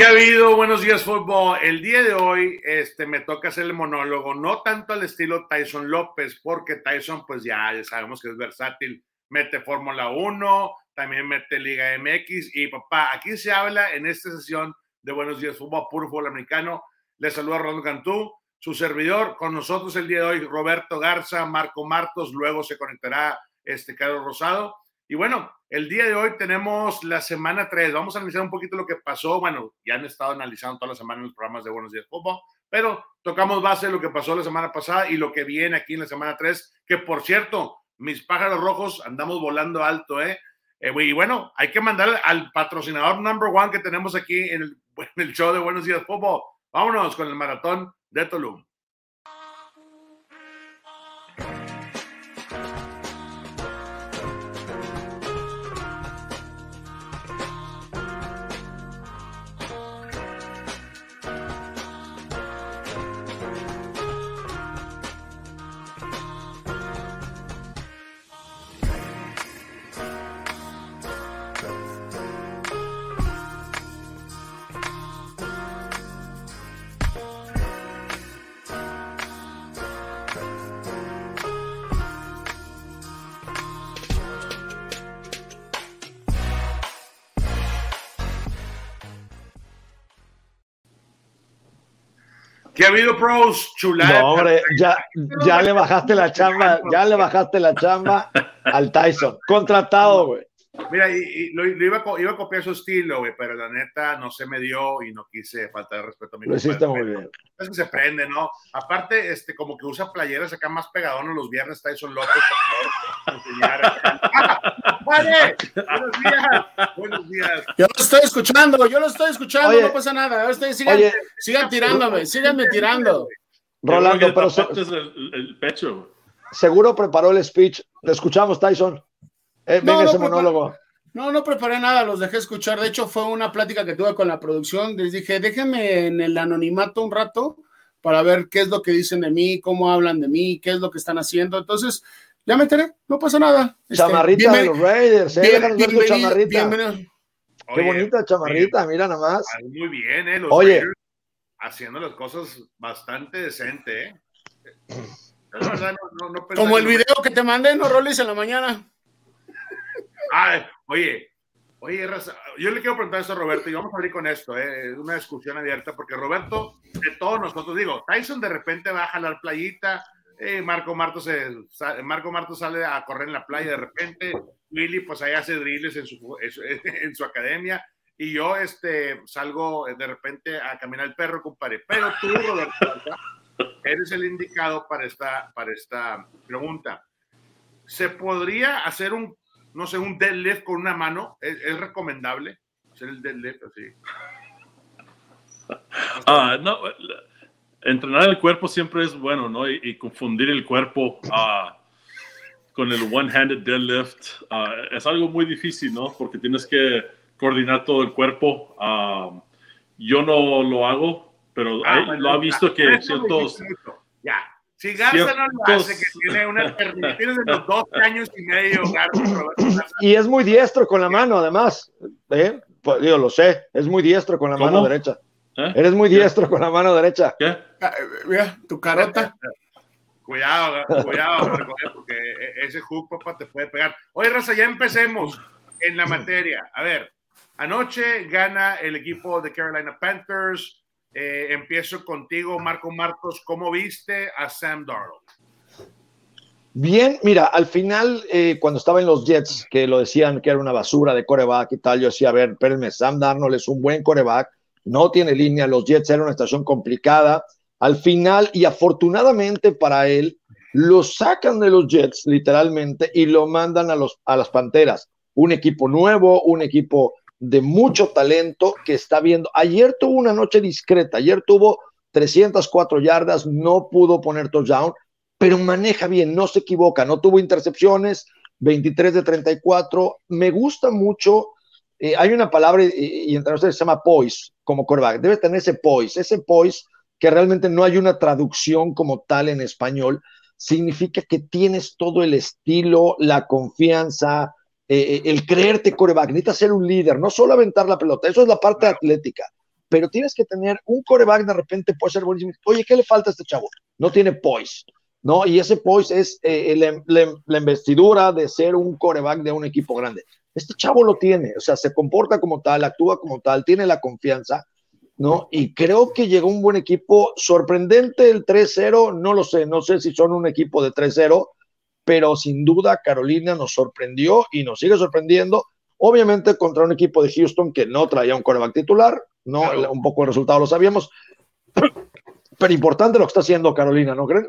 ¿Qué ha habido? Buenos días, fútbol. El día de hoy este, me toca hacer el monólogo, no tanto al estilo Tyson López, porque Tyson, pues ya, sabemos que es versátil, mete Fórmula 1, también mete Liga MX. Y papá, aquí se habla en esta sesión de Buenos días, fútbol, puro fútbol americano. Les saluda Ronald Cantú, su servidor. Con nosotros el día de hoy, Roberto Garza, Marco Martos, luego se conectará este Carlos Rosado. Y bueno, el día de hoy tenemos la semana 3. Vamos a analizar un poquito lo que pasó. Bueno, ya han estado analizando toda la semana en los programas de Buenos Días Fútbol, pero tocamos base de lo que pasó la semana pasada y lo que viene aquí en la semana 3, que por cierto, mis pájaros rojos andamos volando alto, ¿eh? eh y bueno, hay que mandar al patrocinador number one que tenemos aquí en el, show de Buenos Días Fútbol. Vámonos con el maratón de Tulum. ¿Qué ha habido, pros? Chulada. No, hombre, ya, ya le bajaste la chamba, ya le bajaste la chamba al Tyson. Contratado, güey. Mira, y, lo, iba, a, iba, a copiar su estilo, güey, pero la neta no se me dio y no quise faltar de respeto a mi Lo hiciste muy bien. Es que se prende, ¿no? Aparte, este, como que usa playeras acá más pegadones los viernes, Tyson López, por favor, ¡Vale! ¡Buenos días! ¡Buenos días! Yo lo estoy escuchando, yo lo estoy escuchando, no pasa nada. Ustedes sigan, oye, sigan tirándome, síganme tirando. Rolando, pero... El, el pecho. Seguro preparó el speech. Te escuchamos, Tyson. Eh, no, ese monólogo. No, no preparé nada, los dejé escuchar. De hecho, fue una plática que tuve con la producción. Les dije, déjenme en el anonimato un rato para ver qué es lo que dicen de mí, cómo hablan de mí, qué es lo que están haciendo. Entonces, ya me enteré, no pasa nada. Este, chamarrita de los Raiders, ¿eh? Bien, chamarrita. Qué bonita chamarrita, mira nada más. Muy bien, ¿eh? Los Oye. Raiders haciendo las cosas bastante decente, ¿eh? Como el video que te mandé, ¿no, Rolis, en la mañana? Ah, oye, oye, yo le quiero preguntar eso a Roberto y vamos a abrir con esto, ¿eh? una discusión abierta, porque Roberto, de todos nosotros, digo, Tyson de repente va a jalar playita, eh, Marco, Marto sale a correr en la playa de repente, Willy pues ahí hace drills en su, academia, y yo este, salgo de repente a caminar el perro, compadre. Pero tú, Roberto, eres el indicado para esta, para esta pregunta. ¿Se podría hacer un no sé, un deadlift con una mano, ¿es, recomendable hacer el deadlift así? Ah, no, entrenar el cuerpo siempre es bueno, ¿no? Y, confundir el cuerpo uh, con el one-handed deadlift ah, es algo muy difícil, ¿no? Porque tienes que coordinar todo el cuerpo. yo no lo hago, pero lo ha visto que ciertos... Ya, si Garza no lo hace, que tiene una tiene de los 12 años y medio, Garza. Y es muy diestro con la mano, además. ¿eh? Pues, yo lo sé, es muy diestro con la mano derecha. ¿Eh? Eres muy diestro con la mano derecha. ¿Qué? Ah, mira, tu carota. Cuidado, cuidado, porque ese hook, papá, te puede pegar. Oye, Raza, ya empecemos en la materia. A ver, anoche gana el equipo de Carolina Panthers eh, empiezo contigo, Marco Marcos. ¿Cómo viste a Sam Darnold? Bien, mira, al final, eh, cuando estaba en los Jets, que lo decían que era una basura de coreback y tal, yo decía, a ver, espérenme, Sam Darnold es un buen coreback, no tiene línea, los Jets eran una estación complicada. Al final, y afortunadamente para él, lo sacan de los Jets, literalmente, y lo mandan a, los, a las Panteras. Un equipo nuevo, un equipo de mucho talento que está viendo. Ayer tuvo una noche discreta, ayer tuvo 304 yardas, no pudo poner touchdown, pero maneja bien, no se equivoca, no tuvo intercepciones, 23 de 34. Me gusta mucho, eh, hay una palabra y, entre ustedes se llama poise como coreback, debe tener ese poise, ese poise que realmente no hay una traducción como tal en español, significa que tienes todo el estilo, la confianza, eh, eh, el creerte coreback, necesitas ser un líder, no solo aventar la pelota, eso es la parte atlética, pero tienes que tener un coreback de repente puede ser buenísimo. Oye, ¿qué le falta a este chavo? No tiene poise, ¿no? Y ese poise es eh, la, investidura de ser un coreback de un equipo grande. Este chavo lo tiene, o sea, se comporta como tal, actúa como tal, tiene la confianza, ¿no? Y creo que llegó un buen equipo, sorprendente el 3-0, no lo sé, no sé si son un equipo de 3-0, pero sin duda Carolina nos sorprendió y nos sigue sorprendiendo, obviamente contra un equipo de Houston que no traía un coreback titular, ¿no? Un poco el resultado lo sabíamos, pero importante lo que está haciendo Carolina, ¿no creen?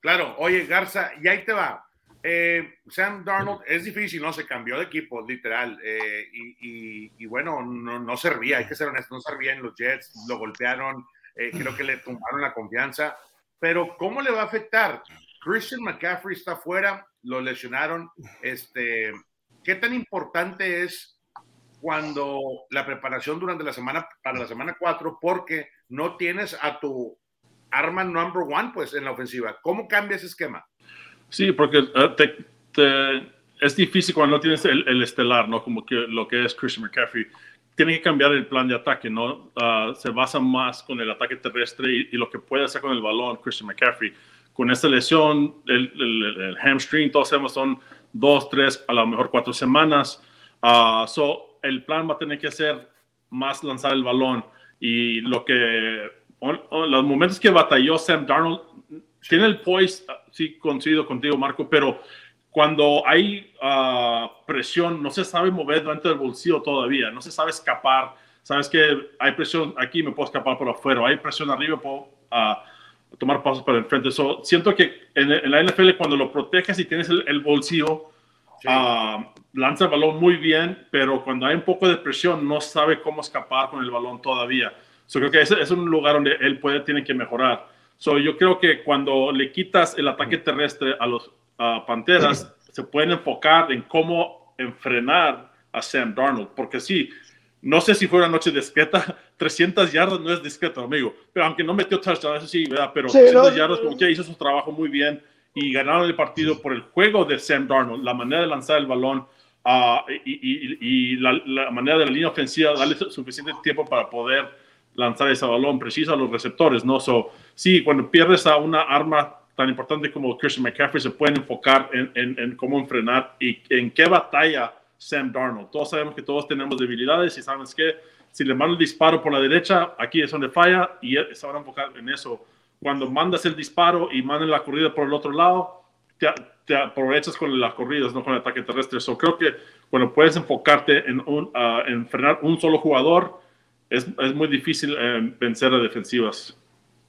Claro, oye Garza, y ahí te va. Eh, Sam Darnold es difícil, ¿no? Se cambió de equipo, literal. Eh, y, bueno, no, servía, hay que ser honesto, no servía en los Jets, lo golpearon, eh, creo que le tumbaron la confianza. Pero, ¿cómo le va a afectar? Christian McCaffrey está fuera, lo lesionaron. Este, ¿Qué tan importante es cuando la preparación durante la semana, para la semana 4, porque no tienes a tu arma number one, pues, en la ofensiva? ¿Cómo cambia ese esquema? Sí, porque eh, es difícil cuando no tienes el, estelar, ¿no? Como que lo que es Christian McCaffrey. Tiene que cambiar el plan de ataque, ¿no? Ah, se basa más con el ataque terrestre y, lo que puede hacer con el balón Christian McCaffrey. Con esta lesión, el, hamstring, todos sabemos, son dos, tres, a lo mejor cuatro semanas. Uh, so, el plan va a tener que ser más lanzar el balón. Y lo que, los momentos que batalló Sam Darnold, tiene el poise, sí coincido contigo, Marco, pero cuando hay ah, presión, no se sabe mover dentro del bolsillo todavía, no se sabe escapar. Sabes que hay presión aquí, me puedo escapar por afuera, hay presión arriba, puedo uh, tomar pasos para el frente. So, siento que en, la NFL, cuando lo proteges y tienes el, bolsillo, ah, lanza el balón muy bien, pero cuando hay un poco de presión, no sabe cómo escapar con el balón todavía. So, creo que ese es un lugar donde él puede, tiene que mejorar. So, yo creo que cuando le quitas el ataque terrestre a los Panteras, se pueden enfocar en cómo enfrenar a Sam Darnold. Porque sí, no sé si fue una noche discreta, 300 yardas no es discreto, amigo. Pero aunque no metió touchdown, eso sí, ¿verdad? Pero 300 yardas, como que hizo su trabajo muy bien y ganaron el partido por el juego de Sam Darnold, la manera de lanzar el balón ah, y, la, la, manera de la línea ofensiva, darle suficiente tiempo para poder lanzar ese balón preciso a los receptores, ¿no? So, sí, cuando pierdes a una arma tan importante como Christian McCaffrey, se pueden enfocar en, en, cómo enfrenar y en qué batalla Sam Darnold. Todos sabemos que todos tenemos debilidades y sabes que si le mando el disparo por la derecha, aquí es donde falla y se van a enfocar en eso. Cuando mandas el disparo y mandas la corrida por el otro lado, te, aprovechas con las corridas, no con el ataque terrestre. So, creo que cuando puedes enfocarte en, un, uh, en frenar un solo jugador, es, es muy difícil eh, vencer a defensivas.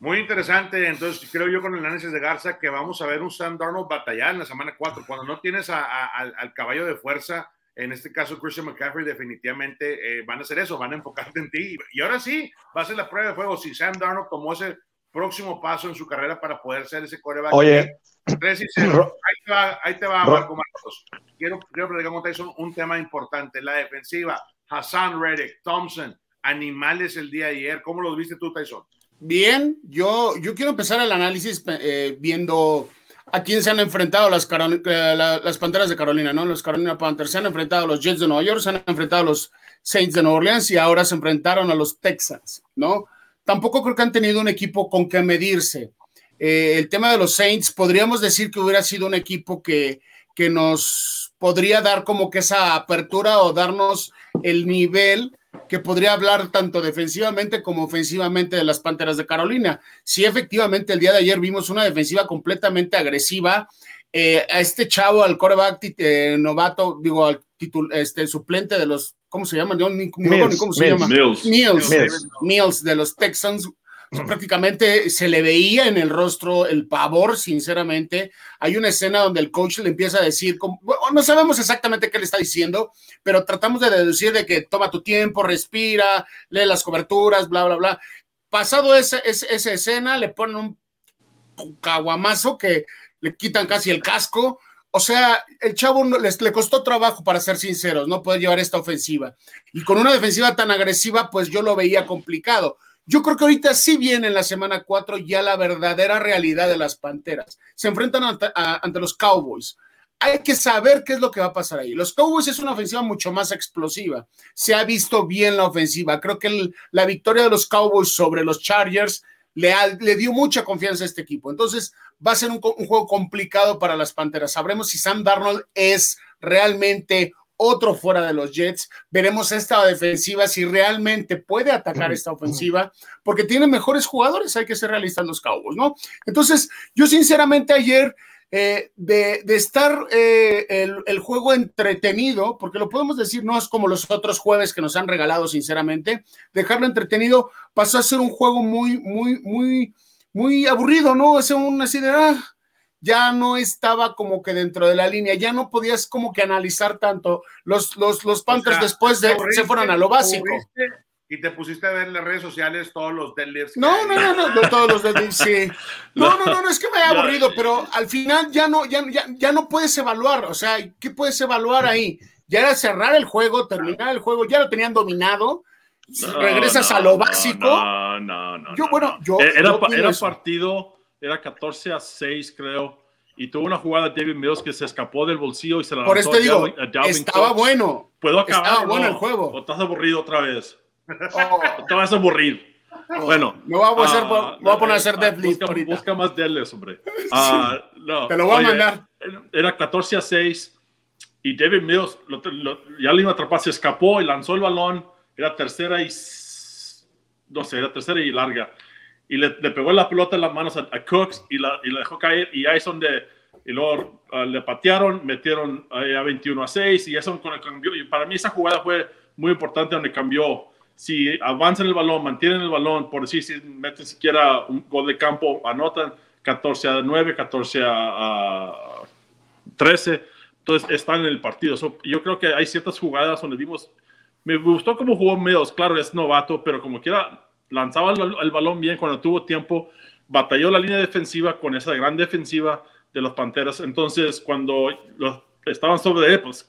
Muy interesante, entonces creo yo con el análisis de Garza que vamos a ver un Sam Darnold batallar en la semana 4, cuando no tienes al caballo de fuerza, en este caso Christian McCaffrey definitivamente eh, van a hacer eso, van a enfocarte en ti. Y ahora sí, va a ser la prueba de fuego. Si Sam Darnold tomó ese próximo paso en su carrera para poder ser ese coreback. Oye. 3 y 0. Ahí te va, ahí te va Marco Marcos. Quiero, quiero platicar con Tyson un tema importante. La defensiva, Hassan Reddick, Thompson, animales el día de ayer. ¿Cómo los viste tú, Tyson? Bien, yo, yo quiero empezar el análisis eh, viendo a quién se han enfrentado las, eh, las Panteras de Carolina, ¿no? Los Carolina Panthers se han enfrentado a los Jets de Nueva York, se han enfrentado a los Saints de Nueva Orleans y ahora se enfrentaron a los Texans, ¿no? Tampoco creo que han tenido un equipo con que medirse. Eh, el tema de los Saints, podríamos decir que hubiera sido un equipo que, que nos podría dar como que esa apertura o darnos el nivel que podría hablar tanto defensivamente como ofensivamente de las Panteras de Carolina. Sí, efectivamente, el día de ayer vimos una defensiva completamente agresiva. Eh, a este chavo, al coreback eh, novato, digo, al este, suplente de los, ¿cómo se llama? ¿Cómo se llama? Mills de los Texans, prácticamente se le veía en el rostro el pavor, sinceramente. Hay una escena donde el coach le empieza a decir, no sabemos exactamente qué le está diciendo, pero tratamos de deducir de que toma tu tiempo, respira, lee las coberturas, bla, bla, bla. Pasado esa, esa, escena, le ponen un caguamazo que le quitan casi el casco. O sea, el chavo les, le costó trabajo, para ser sinceros, no poder llevar esta ofensiva. Y con una defensiva tan agresiva, pues yo lo veía complicado. Yo creo que ahorita sí viene en la semana 4 ya la verdadera realidad de las Panteras. Se enfrentan ante, los Cowboys. hay que saber qué es lo que va a pasar ahí. Los Cowboys es una ofensiva mucho más explosiva. Se ha visto bien la ofensiva. Creo que la victoria de los Cowboys sobre los Chargers le, dio mucha confianza a este equipo. Entonces va a ser un, un juego complicado para las Panteras. Sabremos si Sam Darnold es realmente otro fuera de los Jets. Veremos esta defensiva si realmente puede atacar esta ofensiva, porque tiene mejores jugadores, hay que ser realistas los Cowboys, ¿no? Entonces, yo sinceramente ayer, eh, de, estar eh, el, juego entretenido, porque lo podemos decir, no es como los otros jueves que nos han regalado, sinceramente, dejarlo entretenido pasó a ser un juego muy, muy, muy, muy aburrido, ¿no? Es un así de, ah, ya no estaba como que dentro de la línea, ya no podías como que analizar tanto. Los, los, los Panthers después de, se fueron a lo básico. Y te pusiste a ver en las redes sociales todos los deadlifts. No, no, no, no, todos los deadlifts, sí. No, no, no, no, es que me haya aburrido, pero al final ya no, ya, ya, ya no puedes evaluar, o sea, ¿qué puedes evaluar ahí? Ya era cerrar el juego, terminar el juego, ya lo tenían dominado, regresas a lo básico. No, no, no. Yo, bueno, yo. Era, era partido era 14 a 6, creo. Y tuvo una jugada de David Mills que se escapó del bolsillo y se la Por eso digo, estaba bueno. ¿Puedo acabar? Estaba bueno el juego. ¿O estás aburrido otra vez? Oh. te vas a aburrir? Oh. Bueno. No voy a, hacer, uh, voy a poner a hacer deadlift busca, busca, más deadlifts, hombre. Uh, no. Te lo voy a mandar. Era 14 a 6 y David Mills lo, ya le iba a atrapar, se escapó y lanzó el balón. Era tercera y... No sé, era tercera y larga y le, pegó la pelota en las manos a, Cooks y la, y la, dejó caer y ahí es donde y luego ah, le patearon, metieron a 21 a 6 y eso con el cambio. Y para mí esa jugada fue muy importante donde cambió. Si avanzan el balón, mantienen el balón, por decir, si meten siquiera un gol de campo, anotan 14 a 9, 14 a, 13, entonces están en el partido. yo creo que hay ciertas jugadas donde vimos, me gustó cómo jugó Meadows, claro, es novato, pero como quiera, lanzaba el, balón bien cuando tuvo tiempo, batalló la línea defensiva con esa gran defensiva de los Panteras. Entonces, cuando los, estaban sobre él, pues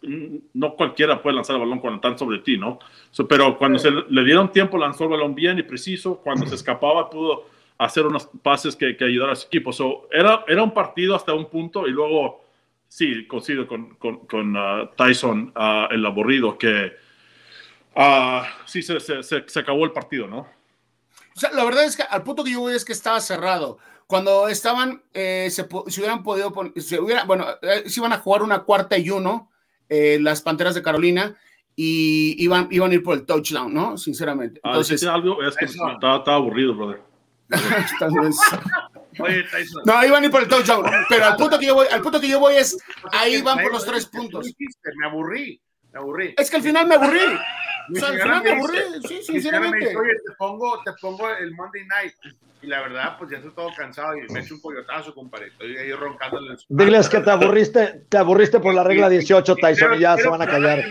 no cualquiera puede lanzar el balón cuando están sobre ti, ¿no? pero cuando se le dieron tiempo, lanzó el balón bien y preciso. Cuando se escapaba, pudo hacer unos pases que, que ayudaron a su equipo. era, era un partido hasta un punto y luego, sí, coincido con, con, uh, Tyson, uh, el aburrido, que uh, sí se, se, se acabó el partido, ¿no? O sea, la verdad es que al punto que yo voy es que estaba cerrado. Cuando estaban, eh, se, hubieran podido, se hubiera, bueno, eh, se iban a jugar una cuarta y uno, eh, las Panteras de Carolina, y iban, iban a ir por el touchdown, ¿no? Sinceramente. Ah, Entonces, algo, es que estaba, aburrido, brother. no, iban a ir por el touchdown, pero al punto que yo voy, al punto que yo voy es, ahí van por los tres puntos. Me aburrí, me aburrí. Es que al final me aburrí. O sea, al final me aburrí, sí, sinceramente. Oye, te pongo, te pongo el Monday Night. Y la verdad, pues ya estoy todo cansado y me echo un coyotazo, compadre. Estoy ahí roncándole. Diles que te aburriste, te aburriste por la regla 18, Tyson, y ya se van a callar.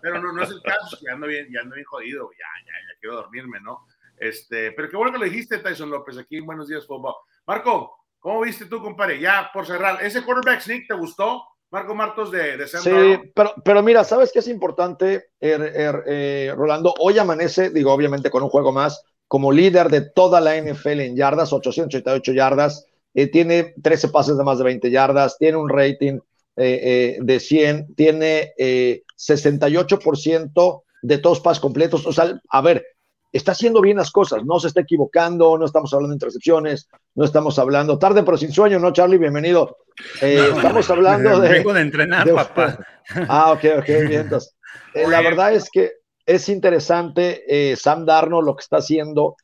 Pero no, no es el caso, ya ando bien, ya ando bien jodido, ya, ya, ya quiero dormirme, ¿no? Este, pero qué bueno que lo dijiste, Tyson López, aquí en Buenos Días Fútbol. Marco, ¿cómo viste tú, compadre? Ya, por cerrar, ¿ese quarterback sneak te gustó? Marco Martos de, de Sí, pero, pero mira, ¿sabes qué es importante, er, er, eh, Rolando? Hoy amanece, digo, obviamente con un juego más, como líder de toda la NFL en yardas, 888 yardas, eh, tiene 13 pases de más de 20 yardas, tiene un rating eh, de 100, tiene 68% de todos pases completos. O sea, a ver, está haciendo bien las cosas, no se está equivocando, no estamos hablando de intercepciones, no estamos hablando tarde pero sin sueño, ¿no, Charlie? Bienvenido. Eh, estamos hablando de... Vengo de entrenar, papá. Ah, ok, ok, bien. Eh, la verdad es que es interesante eh, Sam Darno lo que está haciendo.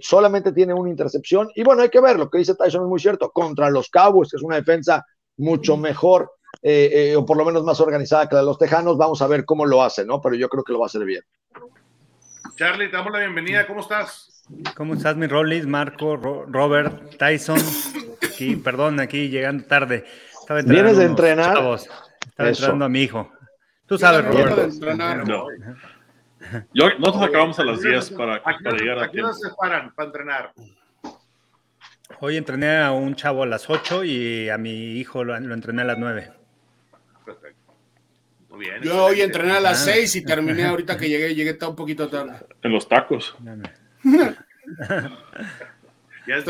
solamente tiene una intercepción y bueno, hay que ver, lo que dice Tyson es muy cierto, contra los Cowboys, que es una defensa mucho mejor o por lo menos más organizada que la de los Tejanos, vamos a ver cómo lo hace, ¿no? Pero yo creo que lo va a hacer bien. Charlie, te damos la bienvenida. ¿Cómo estás? ¿Cómo estás, mi Rollis, Marco, Robert, Tyson? Aquí, perdón, aquí llegando tarde. ¿Vienes de entrenar? Estaba entrenando a mi hijo. Tú sabes, Robert. No. Yo, nosotros acabamos a las 10 para, para llegar aquí. ¿A qué se paran para entrenar? Hoy entrené a un chavo a las 8 y a mi hijo lo, lo entrené a las 9. Yo hoy entrené a las 6 y terminé ahorita que llegué, llegué un poquito tarde. En los tacos. ya es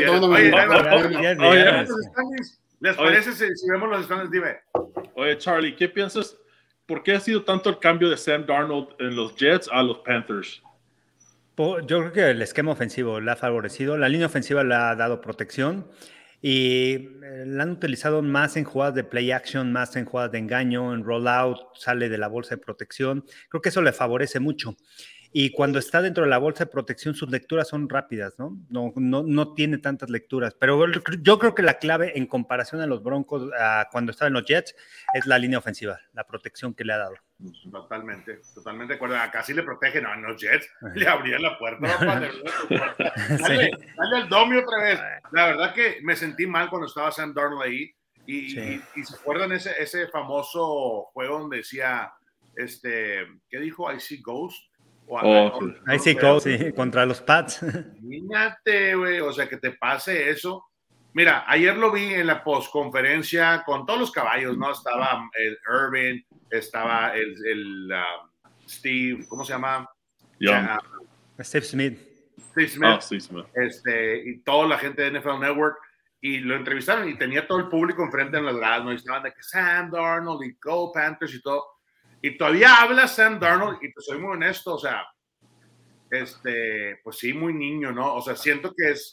¿Les parece si, vemos los standings? Dime. Oye, Charlie, ¿qué piensas? ¿Por qué ha sido tanto el cambio de Sam Darnold en los Jets a los Panthers? Yo creo que el esquema ofensivo le ha favorecido. La línea ofensiva le ha dado protección y eh, la han utilizado más en jugadas de play action, más en jugadas de engaño, en rollout, sale de la bolsa de protección. Creo que eso le favorece mucho. Y cuando está dentro de la bolsa de protección, sus lecturas son rápidas, ¿no? No, no, no tiene tantas lecturas. Pero yo creo que la clave en comparación a los Broncos, cuando estaba en los Jets, es la línea ofensiva, la protección que le ha dado. Totalmente, totalmente de acuerdo. Acá sí le protegen, a los Jets le abrían la puerta. dale, dale, al Domi otra vez. La verdad que me sentí mal cuando estaba Sam Darnold ahí. Y, y, se acuerdan ese, ese famoso juego donde decía, este, ¿qué dijo? I see ghost Oh, ahí sí, sí, contra los Pats. Imagínate, güey, o sea, que te pase eso. Mira, ayer lo vi en la postconferencia con todos los caballos, ¿no? Estaba el Irving, estaba el, el um, Steve, ¿cómo se llama? Steve Smith. Steve Smith. Oh, Steve Smith. Este, y toda la gente de NFL Network. Y lo entrevistaron y tenía todo el público enfrente en las gradas, ¿no? Y estaban de que Sam Darnold y Go Panthers y todo. Y todavía habla Sam Darnold, y te soy muy honesto, o sea, este, pues sí, muy niño, ¿no? O sea, siento que es,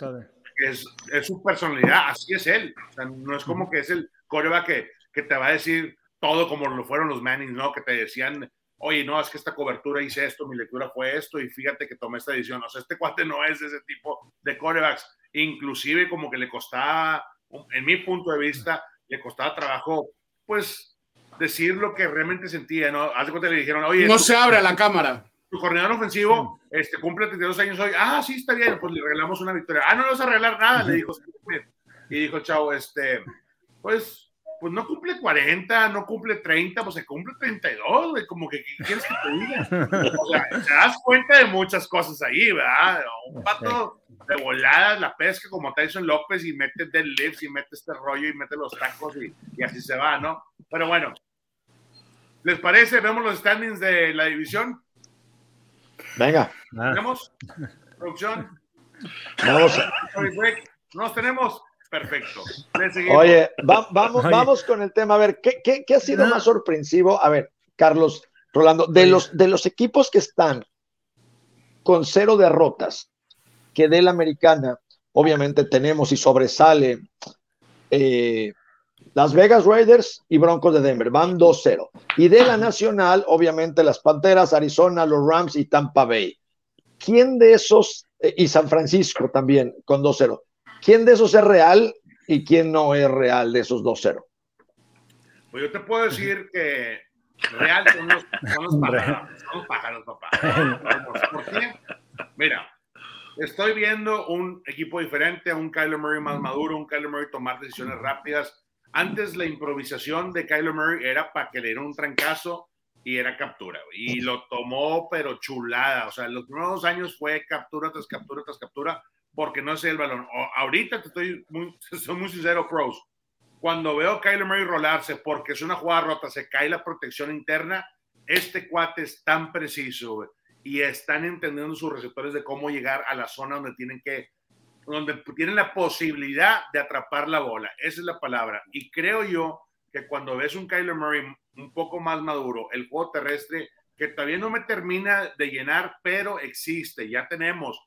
es, es, su personalidad, así es él. O sea, no es como que es el coreback que, que te va a decir todo como lo fueron los Mannings, ¿no? Que te decían, oye, no, es que esta cobertura hice esto, mi lectura fue esto, y fíjate que tomé esta decisión. O sea, este cuate no es ese tipo de corebacks. Inclusive como que le costaba, en mi punto de vista, le costaba trabajo, pues decir lo que realmente sentía, ¿no? Hace cuenta le dijeron, oye. No se abre la cámara. Tu coordinador ofensivo este, cumple 32 años hoy. Ah, sí, está bien, pues le regalamos una victoria. Ah, no le vas a arreglar nada, le dijo. Y dijo, chao, este, pues, pues no cumple 40, no cumple 30, pues se cumple 32, güey, como que, ¿qué quieres que te diga? O sea, te das cuenta de muchas cosas ahí, ¿verdad? Un pato de voladas, la pesca como Tyson López y mete deadlifts y mete este rollo y mete los tacos y, y así se va, ¿no? Pero bueno, ¿Les parece? ¿Vemos los standings de la división? Venga. ¿Tenemos? ¿Producción? Vamos. ¿Nos tenemos? Perfecto. Oye, vamos, vamos con el tema. A ver, ¿qué, qué, ha sido más sorpresivo? A ver, Carlos, Rolando, de los, de los equipos que están con cero derrotas, que de la americana, obviamente tenemos y sobresale eh, las Vegas Raiders y Broncos de Denver van 2-0. Y de la nacional, obviamente las Panteras, Arizona, los Rams y Tampa Bay. ¿Quién de esos, eh, y San Francisco también con 2-0, quién de esos es real y quién no es real de esos 2-0? Pues yo te puedo decir que real son los, pájaros, son los pájaros, papá. ¿Por qué? Mira, estoy viendo un equipo diferente, un Kyler Murray más maduro, un Kyler Murray tomar decisiones rápidas, antes la improvisación de Kyler Murray era para que le diera un trancazo y era captura. Y lo tomó, pero chulada. O sea, los primeros años fue captura tras captura tras captura, porque no sé el balón. ahorita te estoy muy, soy muy sincero, pros. Cuando veo a Kyler Murray rolarse porque es una jugada rota, se cae la protección interna, este cuate es tan preciso y están entendiendo sus receptores de cómo llegar a la zona donde tienen que donde tienen la posibilidad de atrapar la bola. Esa es la palabra. Y creo yo que cuando ves un Kyler Murray un poco más maduro, el juego terrestre, que todavía no me termina de llenar, pero existe. Ya tenemos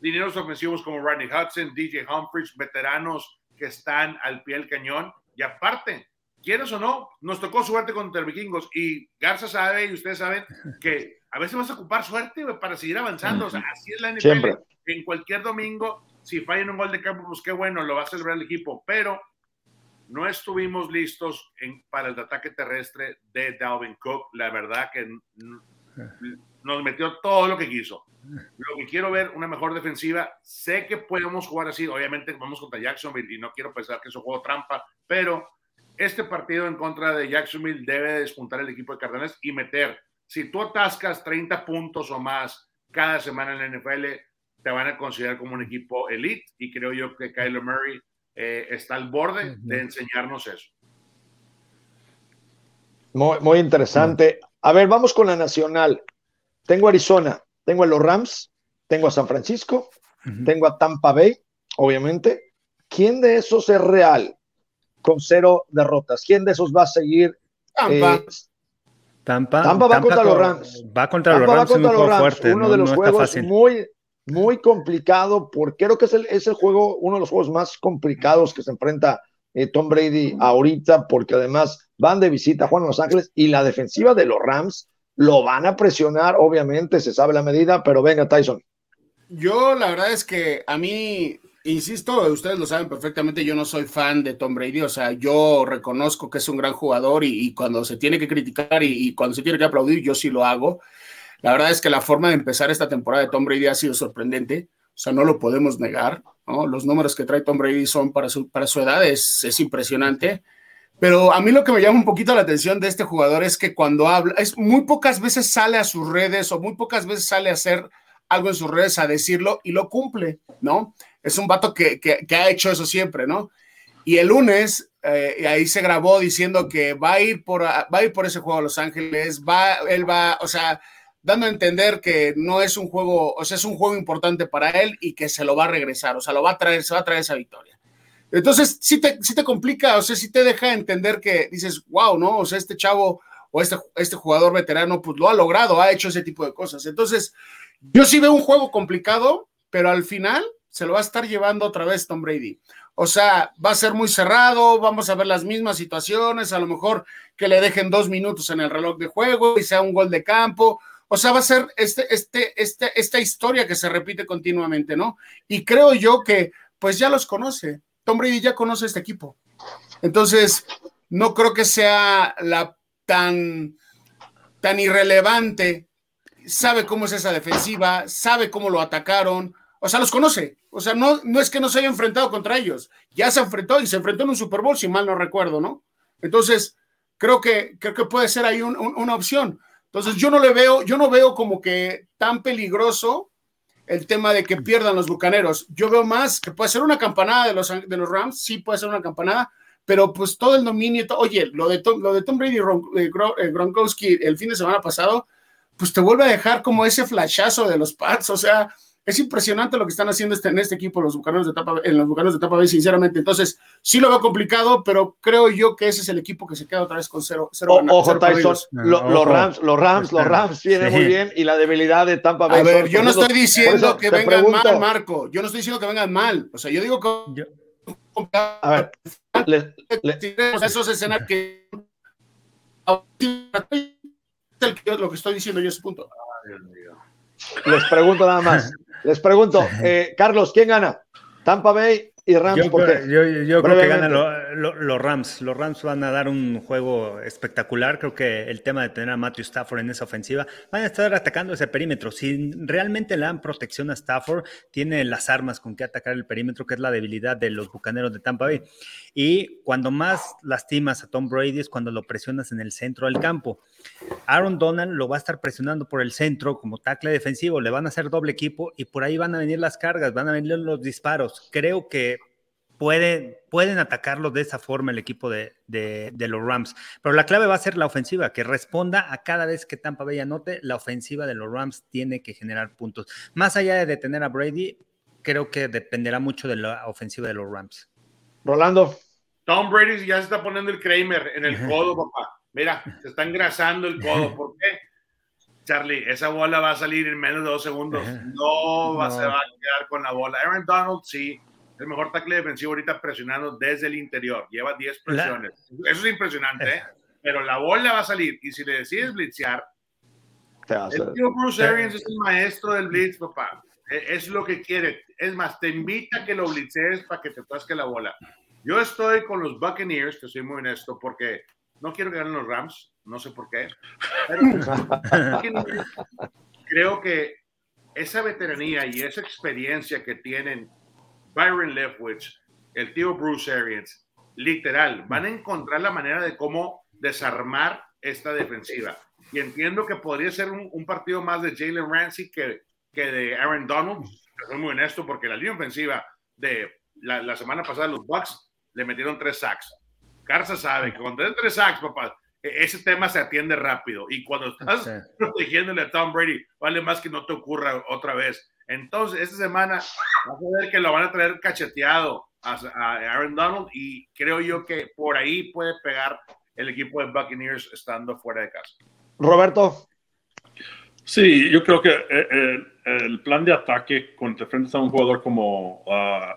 dineros ofensivos como Rodney Hudson, DJ Humphries, veteranos que están al pie del cañón. Y aparte, quieres o no, nos tocó suerte contra Vikingos. Y Garza sabe, y ustedes saben, que a veces vas a ocupar suerte para seguir avanzando. O sea, así es la NFL. En cualquier domingo si fallan un gol de campo, pues qué bueno, lo va a celebrar el equipo, pero no estuvimos listos para el ataque terrestre de Dalvin Cook. La verdad que nos metió todo lo que quiso. Lo que quiero ver, una mejor defensiva. Sé que podemos jugar así. Obviamente vamos contra Jacksonville y no quiero pensar que es un juego trampa, pero este partido en contra de Jacksonville debe despuntar el equipo de Cardenales y meter. Si tú atascas 30 puntos o más cada semana en la NFL, te van a considerar como un equipo elite y creo yo que Kyler Murray eh, está al borde de enseñarnos eso. Muy, interesante. A ver, vamos con la nacional. Tengo Arizona, tengo a los Rams, tengo a San Francisco, tengo a Tampa Bay, obviamente. ¿Quién de esos es real? con cero derrotas. ¿Quién de esos va a seguir? Tampa. Eh, Tampa, Tampa va contra los Rams. Va contra Tampa los va Rams. contra un los juego Rams, fuerte, uno no- de los no juegos muy, muy complicado, porque creo que es el, es el juego, uno de los juegos más complicados que se enfrenta eh, Tom Brady ahorita, porque además van de visita a Juan Los Ángeles y la defensiva de los Rams lo van a presionar, obviamente, se sabe la medida, pero venga, Tyson. Yo la verdad es que a mí, insisto, ustedes lo saben perfectamente, yo no soy fan de Tom Brady, o sea, yo reconozco que es un gran jugador y, cuando se tiene que criticar y, y cuando se tiene que aplaudir, yo sí lo hago. La verdad es que la forma de empezar esta temporada de Tom Brady ha sido sorprendente, o sea, no lo podemos negar, ¿no? Los números que trae Tom Brady son para su, para su edad, es, es impresionante. Pero a mí lo que me llama un poquito la atención de este jugador es que cuando habla, es muy pocas veces sale a sus redes o muy pocas veces sale a hacer algo en sus redes a decirlo y lo cumple, ¿no? Es un vato que, que, que ha hecho eso siempre, ¿no? Y el lunes eh, ahí se grabó diciendo que va a ir por va a ir por ese juego a Los Ángeles, va, él va, o sea, dando a entender que no es un juego, o sea, es un juego importante para él y que se lo va a regresar, o sea, lo va a traer, se va a traer esa victoria. Entonces, sí te, sí te complica, o sea, sí te deja entender que dices, wow, ¿no? O sea, este chavo o este, este jugador veterano, pues lo ha logrado, ha hecho ese tipo de cosas. Entonces, yo sí veo un juego complicado, pero al final se lo va a estar llevando otra vez Tom Brady. O sea, va a ser muy cerrado, vamos a ver las mismas situaciones, a lo mejor que le dejen dos minutos en el reloj de juego y sea un gol de campo. O sea, va a ser este, este, este, esta historia que se repite continuamente, ¿no? Y creo yo que, pues ya los conoce. Tom Brady ya conoce este equipo. Entonces, no creo que sea la tan, tan irrelevante. Sabe cómo es esa defensiva, sabe cómo lo atacaron. O sea, los conoce. O sea, no, no es que no se haya enfrentado contra ellos. Ya se enfrentó y se enfrentó en un Super Bowl, si mal no recuerdo, ¿no? Entonces, creo que, creo que puede ser ahí un, un, una opción. Entonces, yo no le veo, yo no veo como que tan peligroso el tema de que pierdan los bucaneros. Yo veo más que puede ser una campanada de los, de los Rams, sí puede ser una campanada, pero pues todo el dominio, oye, lo de Tom, lo de Tom Brady y eh, Gronkowski el fin de semana pasado, pues te vuelve a dejar como ese flashazo de los Pats, o sea, es impresionante lo que están haciendo este, en este equipo los bucaneros de Tampa, en los bucaneros de Tampa Bay, sinceramente. Entonces, sí lo veo complicado, pero creo yo que ese es el equipo que se queda otra vez con cero. cero o, ojo, cero Tyson, lo, ojo. los Rams, los Rams, los Rams vienen sí. muy bien y la debilidad de Tampa Bay. A ver, yo no estoy diciendo que vengan pregunto, mal, Marco. Yo no estoy diciendo que vengan mal. O sea, yo digo que. Yo, a ver, le, le, esos escenarios que. Lo que estoy diciendo yo ese punto. Les pregunto nada más. Les pregunto, eh, Carlos, ¿quién gana? Tampa Bay y Rams. Yo, ¿por qué? yo, yo creo que ganan lo, lo, los Rams. Los Rams van a dar un juego espectacular. Creo que el tema de tener a Matthew Stafford en esa ofensiva van a estar atacando ese perímetro. Si realmente le dan protección a Stafford, tiene las armas con que atacar el perímetro, que es la debilidad de los bucaneros de Tampa Bay. Y cuando más lastimas a Tom Brady es cuando lo presionas en el centro del campo. Aaron Donald lo va a estar presionando por el centro como tackle defensivo, le van a hacer doble equipo y por ahí van a venir las cargas, van a venir los disparos. Creo que pueden, pueden atacarlo de esa forma el equipo de, de, de, los Rams. Pero la clave va a ser la ofensiva, que responda a cada vez que Tampa Bay anote, la ofensiva de los Rams tiene que generar puntos. Más allá de detener a Brady, creo que dependerá mucho de la ofensiva de los Rams. Rolando. Tom Brady ya se está poniendo el Kramer en el codo, papá. Mira, se está engrasando el codo. ¿Por qué? Charlie, esa bola va a salir en menos de dos segundos. No, va, no. se va a quedar con la bola. Aaron Donald, sí, el mejor tackle defensivo ahorita presionando desde el interior. Lleva 10 presiones. La... Eso es impresionante, ¿eh? Pero la bola va a salir. Y si le decides blitzear, el tío Bruce Arians es el maestro del blitz, papá. Es lo que quiere. Es más, te invita a que lo blitzees para que te toque la bola. Yo estoy con los Buccaneers, que soy muy honesto, porque no quiero que ganen los Rams, no sé por qué. Pero creo que esa veteranía y esa experiencia que tienen Byron Leftwich, el tío Bruce Arians, literal, van a encontrar la manera de cómo desarmar esta defensiva. Y entiendo que podría ser un, un partido más de Jalen Ramsey que, que de Aaron Donald. Soy muy honesto porque la línea ofensiva de la, la semana pasada, los Bucks le metieron tres sacks. Garza sabe que cuando es tres sacks, papá, ese tema se atiende rápido. Y cuando estás sí. protegiéndole a Tom Brady, vale más que no te ocurra otra vez. Entonces, esta semana vas a ver que lo van a traer cacheteado. a, Aaron Donald y creo yo que por ahí puede pegar el equipo de Buccaneers estando fuera de casa. Roberto. Sí, yo creo que eh, el, plan de ataque contra frente a un jugador como uh,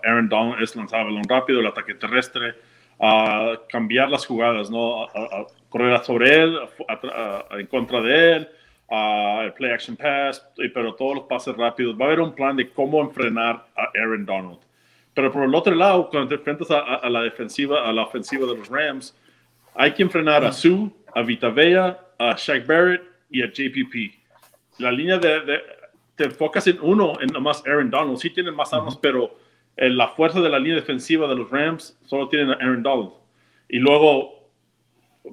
Aaron Donald es lanzar balón rápido, el ataque terrestre, a cambiar las jugadas, ¿no? A, correr sobre él, en contra de él, el play action pass, pero todos los pases rápidos. Va a haber un plan de cómo enfrenar a Aaron Donald. Pero por el otro lado, cuando te enfrentas a, la defensiva, a la ofensiva de los Rams, hay que enfrenar a Sue, a Vita Vea, a Shaq Barrett y a JPP. La línea de, te enfocas en uno, en nomás Aaron Donald. Sí tienen más armas, pero la fuerza de la línea defensiva de los Rams solo tienen a Aaron Donald. Y luego,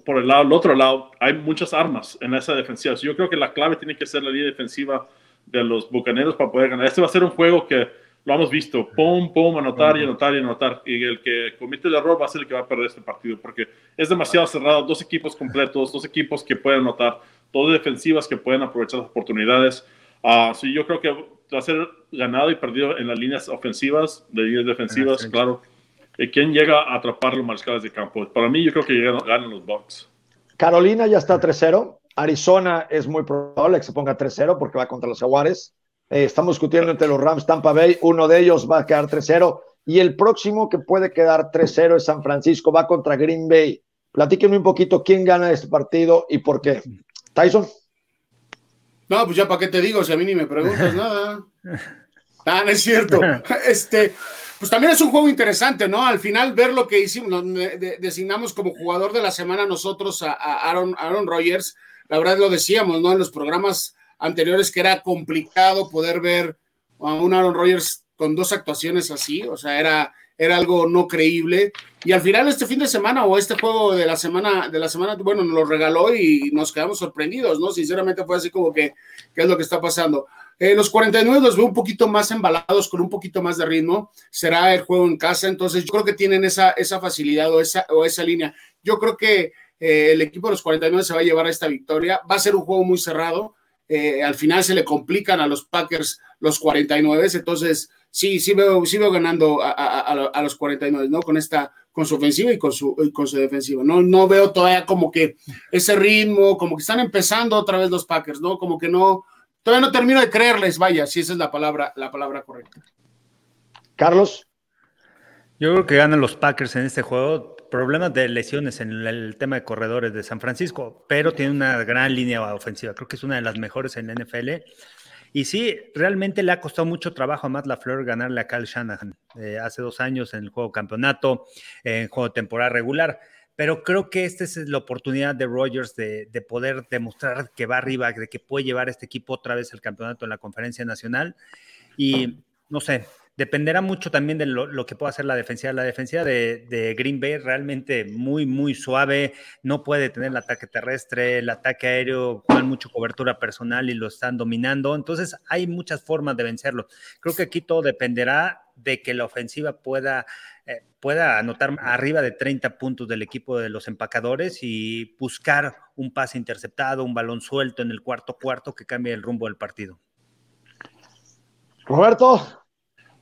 por el, lado, el otro lado, hay muchas armas en esa defensiva. yo creo que la clave tiene que ser la línea defensiva de los Bucaneros para poder ganar. Este va a ser un juego que lo hemos visto, pum, pum, anotar y anotar y anotar. Y el que comete el error va a ser el que va a perder este partido, porque es demasiado cerrado. Dos equipos completos, dos equipos que pueden anotar, dos defensivas que pueden aprovechar las oportunidades. Uh, yo creo que va a ser ganado y perdido en las líneas ofensivas, de líneas defensivas, claro. ¿Y quién llega a atrapar los mariscales de campo? Para mí, yo creo que ganan los Bucks. Carolina ya está 3-0. Arizona es muy probable que se ponga 3-0 porque va contra los Jaguares. Eh, estamos discutiendo entre los Rams Tampa Bay. Uno de ellos va a quedar 3-0. Y el próximo que puede quedar 3-0 es San Francisco. Va contra Green Bay. Platíquenme un poquito quién gana este partido y por qué. Tyson. No, pues ya para qué te digo, si a mí ni me preguntas nada. Ah, no es cierto. Este, pues también es un juego interesante, ¿no? Al final ver lo que hicimos, designamos como jugador de la semana nosotros a, Aaron, Aaron Rodgers, la verdad lo decíamos, ¿no? En los programas anteriores que era complicado poder ver a un Aaron Rodgers con dos actuaciones así, o sea, era, era algo no creíble. Y al final este fin de semana o este juego de la semana, de la semana, bueno, nos lo regaló y nos quedamos sorprendidos, ¿no? Sinceramente fue así como que, ¿qué es lo que está pasando? Eh, los 49 los veo un poquito más embalados, con un poquito más de ritmo. Será el juego en casa, entonces yo creo que tienen esa, esa facilidad o esa, o esa línea. Yo creo que eh, el equipo de los 49 se va a llevar a esta victoria. Va a ser un juego muy cerrado. Eh, al final se le complican a los Packers los 49, entonces sí, sí veo, sí veo ganando a, los 49, ¿no? Con esta, con su ofensiva y con su, con su defensiva. No, no veo todavía como que ese ritmo, como que están empezando otra vez los Packers, ¿no? Como que no, todavía no termino de creerles, vaya, si esa es la palabra, la palabra correcta. Carlos. Yo creo que ganan los Packers en este juego problemas de lesiones en el tema de corredores de San Francisco, pero tiene una gran línea ofensiva. Creo que es una de las mejores en la NFL. Y sí, realmente le ha costado mucho trabajo a Matt LaFleur ganarle a Kyle Shanahan eh, hace dos años en el juego campeonato, en juego temporal regular. Pero creo que esta es la oportunidad de Rogers de, de, poder demostrar que va arriba, de que puede llevar a este equipo otra vez al campeonato en la conferencia nacional. Y no sé, Dependerá mucho también de lo, que pueda hacer la defensiva. La defensiva de, Green Bay realmente muy, muy suave. No puede tener el ataque terrestre, el ataque aéreo, juegan mucho cobertura personal y lo están dominando. Entonces hay muchas formas de vencerlo. Creo que aquí todo dependerá de que la ofensiva pueda, eh, pueda anotar arriba de 30 puntos del equipo de los empacadores y buscar un pase interceptado, un balón suelto en el cuarto cuarto que cambie el rumbo del partido. Roberto,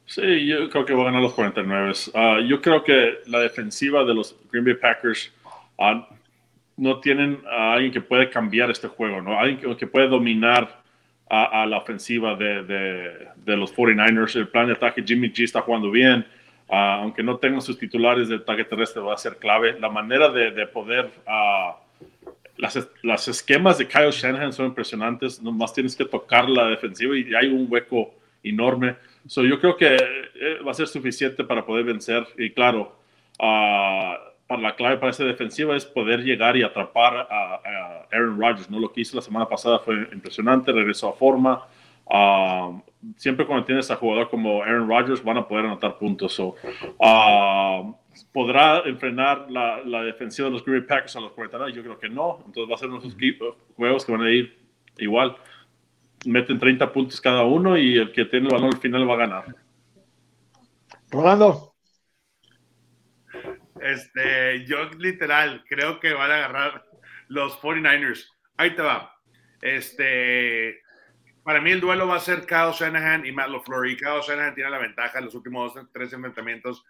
Sí, yo creo que va a ganar los 49. Ah, yo creo que la defensiva de los Green Bay Packers uh, no tienen a alguien que puede cambiar este juego, ¿no? Alguien que, puede dominar a, la ofensiva de, de, de, los 49ers. El plan de ataque, Jimmy G está jugando bien. Uh, aunque no tengan sus titulares de ataque terrestre, va a ser clave. La manera de, de poder... Las, las, esquemas de Kyle Shanahan son impresionantes. Nomás tienes que tocar la defensiva y hay un hueco enorme. So, yo creo que eh, va a ser suficiente para poder vencer. Y claro, uh, para la clave para esa defensiva es poder llegar y atrapar a, Aaron Rodgers. ¿no? Lo que hizo la semana pasada fue impresionante, regresó a forma. Uh, siempre cuando tienes a jugador como Aaron Rodgers van a poder anotar puntos. So, uh, ¿Podrá enfrenar la, la, defensiva de los Green Packers a los 49? Yo creo que no. Entonces va a ser unos juegos que van a ir igual meten 30 puntos cada uno y el que tiene el balón al final va a ganar. Rolando. Este, yo literal creo que van a agarrar los 49ers. Ahí te va. Este, para mí el duelo va a ser Kyle Shanahan y Matt LaFleur. Y Kyle Shanahan tiene la ventaja en los últimos tres enfrentamientos.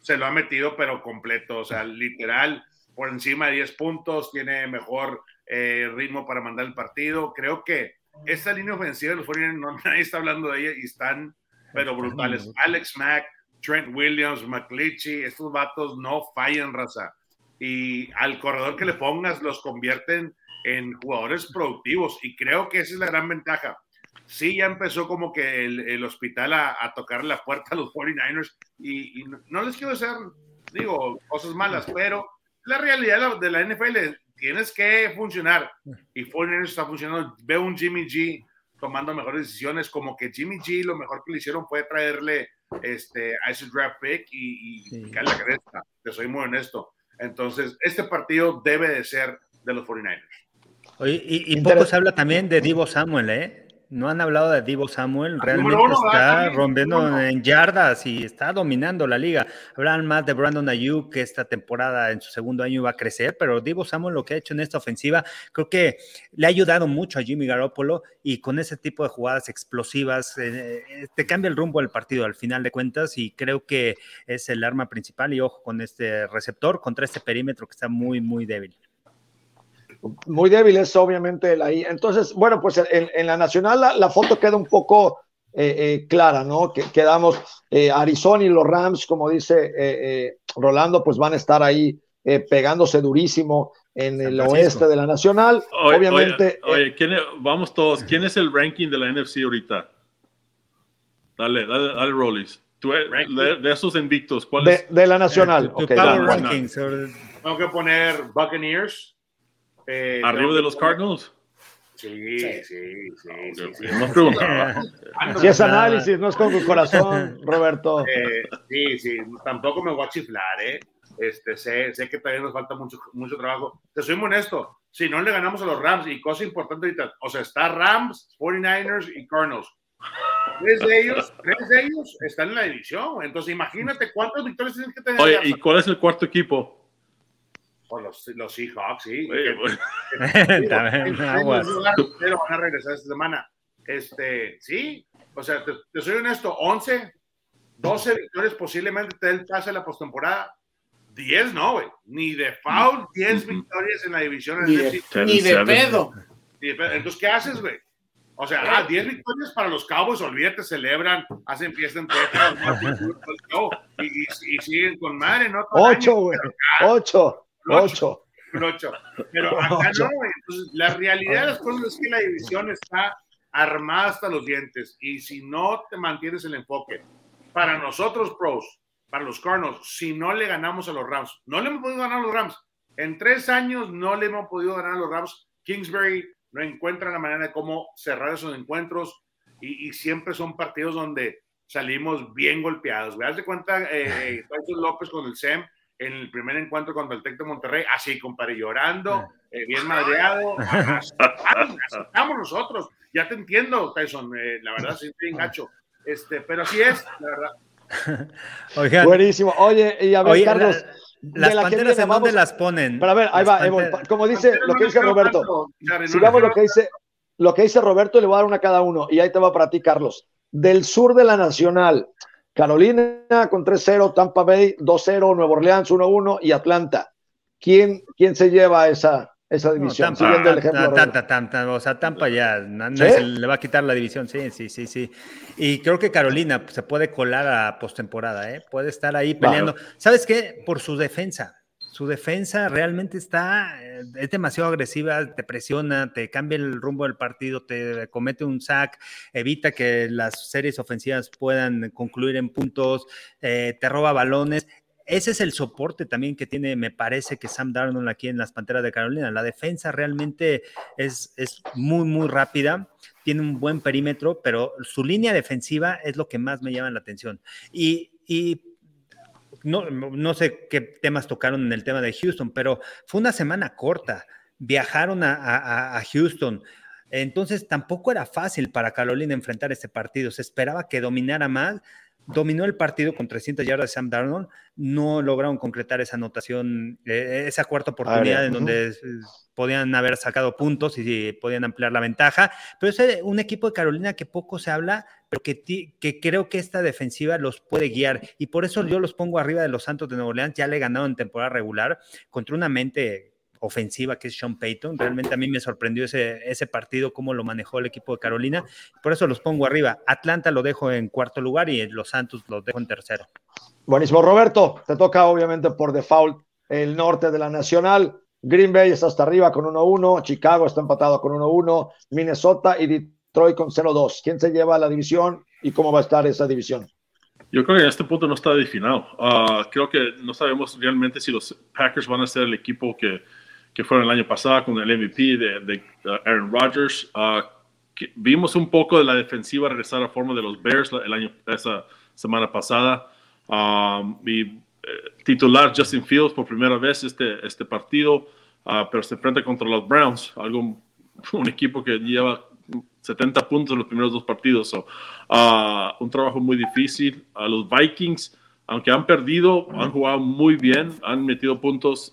se lo ha metido, pero completo, o sea, literal, por encima de 10 puntos, tiene mejor eh, ritmo para mandar el partido. Creo que esta línea ofensiva de los 49 no, nadie está hablando de ella y están, pero brutales. Alex Mack, Trent Williams, McLeachy, estos vatos no fallan, raza. Y al corredor que le pongas los convierten en jugadores productivos y creo que esa es la gran ventaja. Sí, ya empezó como que el, hospital a, tocar la puerta a los 49ers y, no, les quiero hacer, digo, cosas malas, pero la realidad de la NFL tienes que funcionar y 49ers está funcionando. Veo un Jimmy G tomando mejores decisiones, como que Jimmy G lo mejor que le hicieron fue traerle este, a ese draft pick y, y la cabeza, te soy muy honesto. Entonces, este partido debe de ser de los 49ers. Oye, y, y poco se habla también de Divo Samuel, ¿eh? No han hablado de Divo Samuel, realmente está rompiendo en yardas y está dominando la liga. Hablan más de Brandon Ayuk, que esta temporada en su segundo año va a crecer, pero Divo Samuel lo que ha hecho en esta ofensiva, creo que le ha ayudado mucho a Jimmy Garoppolo y con ese tipo de jugadas explosivas eh, te cambia el rumbo del partido al final de cuentas y creo que es el arma principal y ojo con este receptor contra este perímetro que está muy, muy débil muy débil es obviamente la I. Entonces, bueno, pues en, la nacional la, foto queda un poco eh, eh, clara, ¿no? Que, quedamos eh, Arizona y los Rams, como dice Rolando, pues van a estar ahí pegándose durísimo en el oeste de la nacional. obviamente. Oye, vamos todos, ¿quién es el ranking de la NFC ahorita? Dale, dale, dale, Rollis. De, esos invictos, ¿cuál de, es? De la nacional. Okay, Tengo que poner Buccaneers. Eh, ¿Arriba de los Cardinals? Sí, sí, sí. sí, Si es análisis, no es con tu corazón, Roberto. Eh, sí, sí, tampoco me voy a chiflar, ¿eh? Este, sé, sé que todavía nos falta mucho, mucho trabajo. Te soy muy honesto, si no le ganamos a los Rams, y cosa importante ahorita, o sea, está Rams, 49ers y Cardinals. Tres de ellos, tres de ellos están en la división. Entonces, imagínate cuántas victorias tienes que tener. Oye, ¿y cuál es el cuarto equipo? Los, los Seahawks, sí. También, pero van a regresar esta semana. Este, sí, o sea, te, soy honesto, 11, 12 victorias posiblemente te den pase a la postemporada. 10 no, güey. Ni de foul, 10 victorias en la división. Ni, de, ni de, pedo. Entonces, ¿qué haces, güey? O sea, ah, 10 victorias para los Cowboys, olvídate, celebran, hacen fiesta en puertas, y, y, y, siguen con madre, ¿no? 8, güey. 8. Ocho. Pero acá no, entonces la realidad de las cosas es que la división está armada hasta los dientes y si no te mantienes el enfoque, para nosotros pros, para los Cardinals, si no le ganamos a los Rams, no le hemos podido ganar a los Rams, en tres años no le hemos podido ganar a los Rams, Kingsbury no encuentra la manera de cómo cerrar esos encuentros y, siempre son partidos donde salimos bien golpeados. ¿Veas de cuenta eh, eh López con el SEM? En el primer encuentro contra el Tec de Monterrey, así, compadre, llorando, eh, bien madreado. Estamos nosotros. Ya te entiendo, Tyson. Eh, la verdad, sí, bien gacho. Este, pero así es, la verdad. Buenísimo. Oye, y a ver, Carlos. las panteras en dónde las ponen. Pero a ver, ahí va, como dice lo que dice Roberto. Sigamos lo que dice, lo que dice Roberto, le voy a dar una a cada uno. Y ahí te va para ti, Carlos. Del sur de la Nacional, Carolina con 3-0, Tampa Bay 2-0, Nueva Orleans 1-1 y Atlanta. ¿Quién, quién se lleva esa, esa división? Tampa, el ejemplo o sea, Tampa ya le va a quitar la división, sí, sí, sí, sí. Y creo que Carolina se puede colar a postemporada, ¿eh? puede estar ahí peleando. ¿Sabes qué? Por su defensa. Su defensa realmente está, es demasiado agresiva, te presiona, te cambia el rumbo del partido, te comete un sack, evita que las series ofensivas puedan concluir en puntos, eh, te roba balones. Ese es el soporte también que tiene, me parece que Sam Darnold aquí en las Panteras de Carolina. La defensa realmente es, es muy, muy rápida tiene un buen perímetro, pero su línea defensiva es lo que más me llama la atención. Y, y no, no sé qué temas tocaron en el tema de Houston, pero fue una semana corta. Viajaron a, Houston. Entonces tampoco era fácil para Carolina enfrentar este partido. Se esperaba que dominara más. Dominó el partido con 300 yardas de Sam Darnold, no lograron concretar esa anotación, eh, esa cuarta oportunidad en donde podían haber sacado puntos y podían ampliar la ventaja, pero es un equipo de Carolina que poco se habla, pero que, que creo que esta defensiva los puede guiar. Y por eso yo los pongo arriba de los Santos de Nueva Orleans, ya le he ganado en temporada regular contra una mente ofensiva que es Sean Payton. Realmente a mí me sorprendió ese, ese partido, cómo lo manejó el equipo de Carolina. Por eso los pongo arriba. Atlanta lo dejo en cuarto lugar y los Santos los dejo en tercero. Buenísimo. Roberto, te toca obviamente por default el norte de la Nacional. Green Bay está hasta arriba con 1-1, Chicago está empatado con 1-1, Minnesota y Detroit con 0-2. ¿Quién se lleva la división y cómo va a estar esa división? Yo creo que a este punto no está definido. Uh, creo que no sabemos realmente si los Packers van a ser el equipo que, que fueron el año pasado con el MVP de, Aaron Rodgers. Uh, vimos un poco de la defensiva regresar a forma de los Bears el año, esa semana pasada. Um, y eh, titular Justin Fields por primera vez este, este partido, uh, pero se enfrenta contra los Browns, algo, un equipo que lleva 70 puntos en los primeros dos partidos. Uh, un trabajo muy difícil. A los Vikings, aunque han perdido, han jugado muy bien, han metido puntos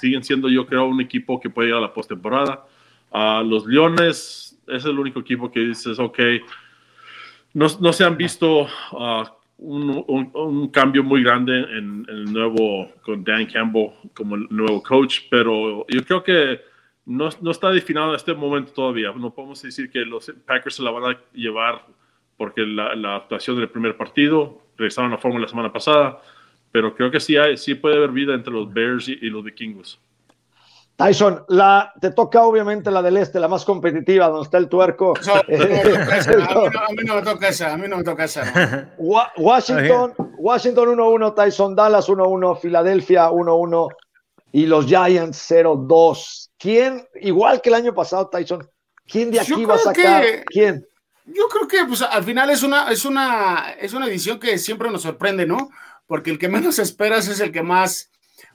siguen siendo yo creo un equipo que puede ir a la postemporada. a los Leones es el único equipo que dices, ok, no, no se han visto ah, un, un, cambio muy grande en, el nuevo, con Dan Campbell como el nuevo coach, pero yo creo que no, no está definido en este momento todavía. No podemos decir que los Packers se la van a llevar porque la, la actuación del primer partido, regresaron a la fórmula la semana pasada, pero creo que sí, hay, sí puede haber vida entre los Bears y, los vikingos. Tyson, la, te toca obviamente la del este, la más competitiva, donde está el tuerco. a, mí no, me toca esa, a mí no me toca esa. Washington, Washington 1-1, Tyson Dallas 1-1, Filadelfia 1-1 y los Giants 0-2. ¿Quién, igual que el año pasado, Tyson, quién de aquí va a sacar? ¿Quién? Yo creo que pues, al final es una, es, una, es una edición que siempre nos sorprende, ¿no? Porque el que menos esperas es el que más,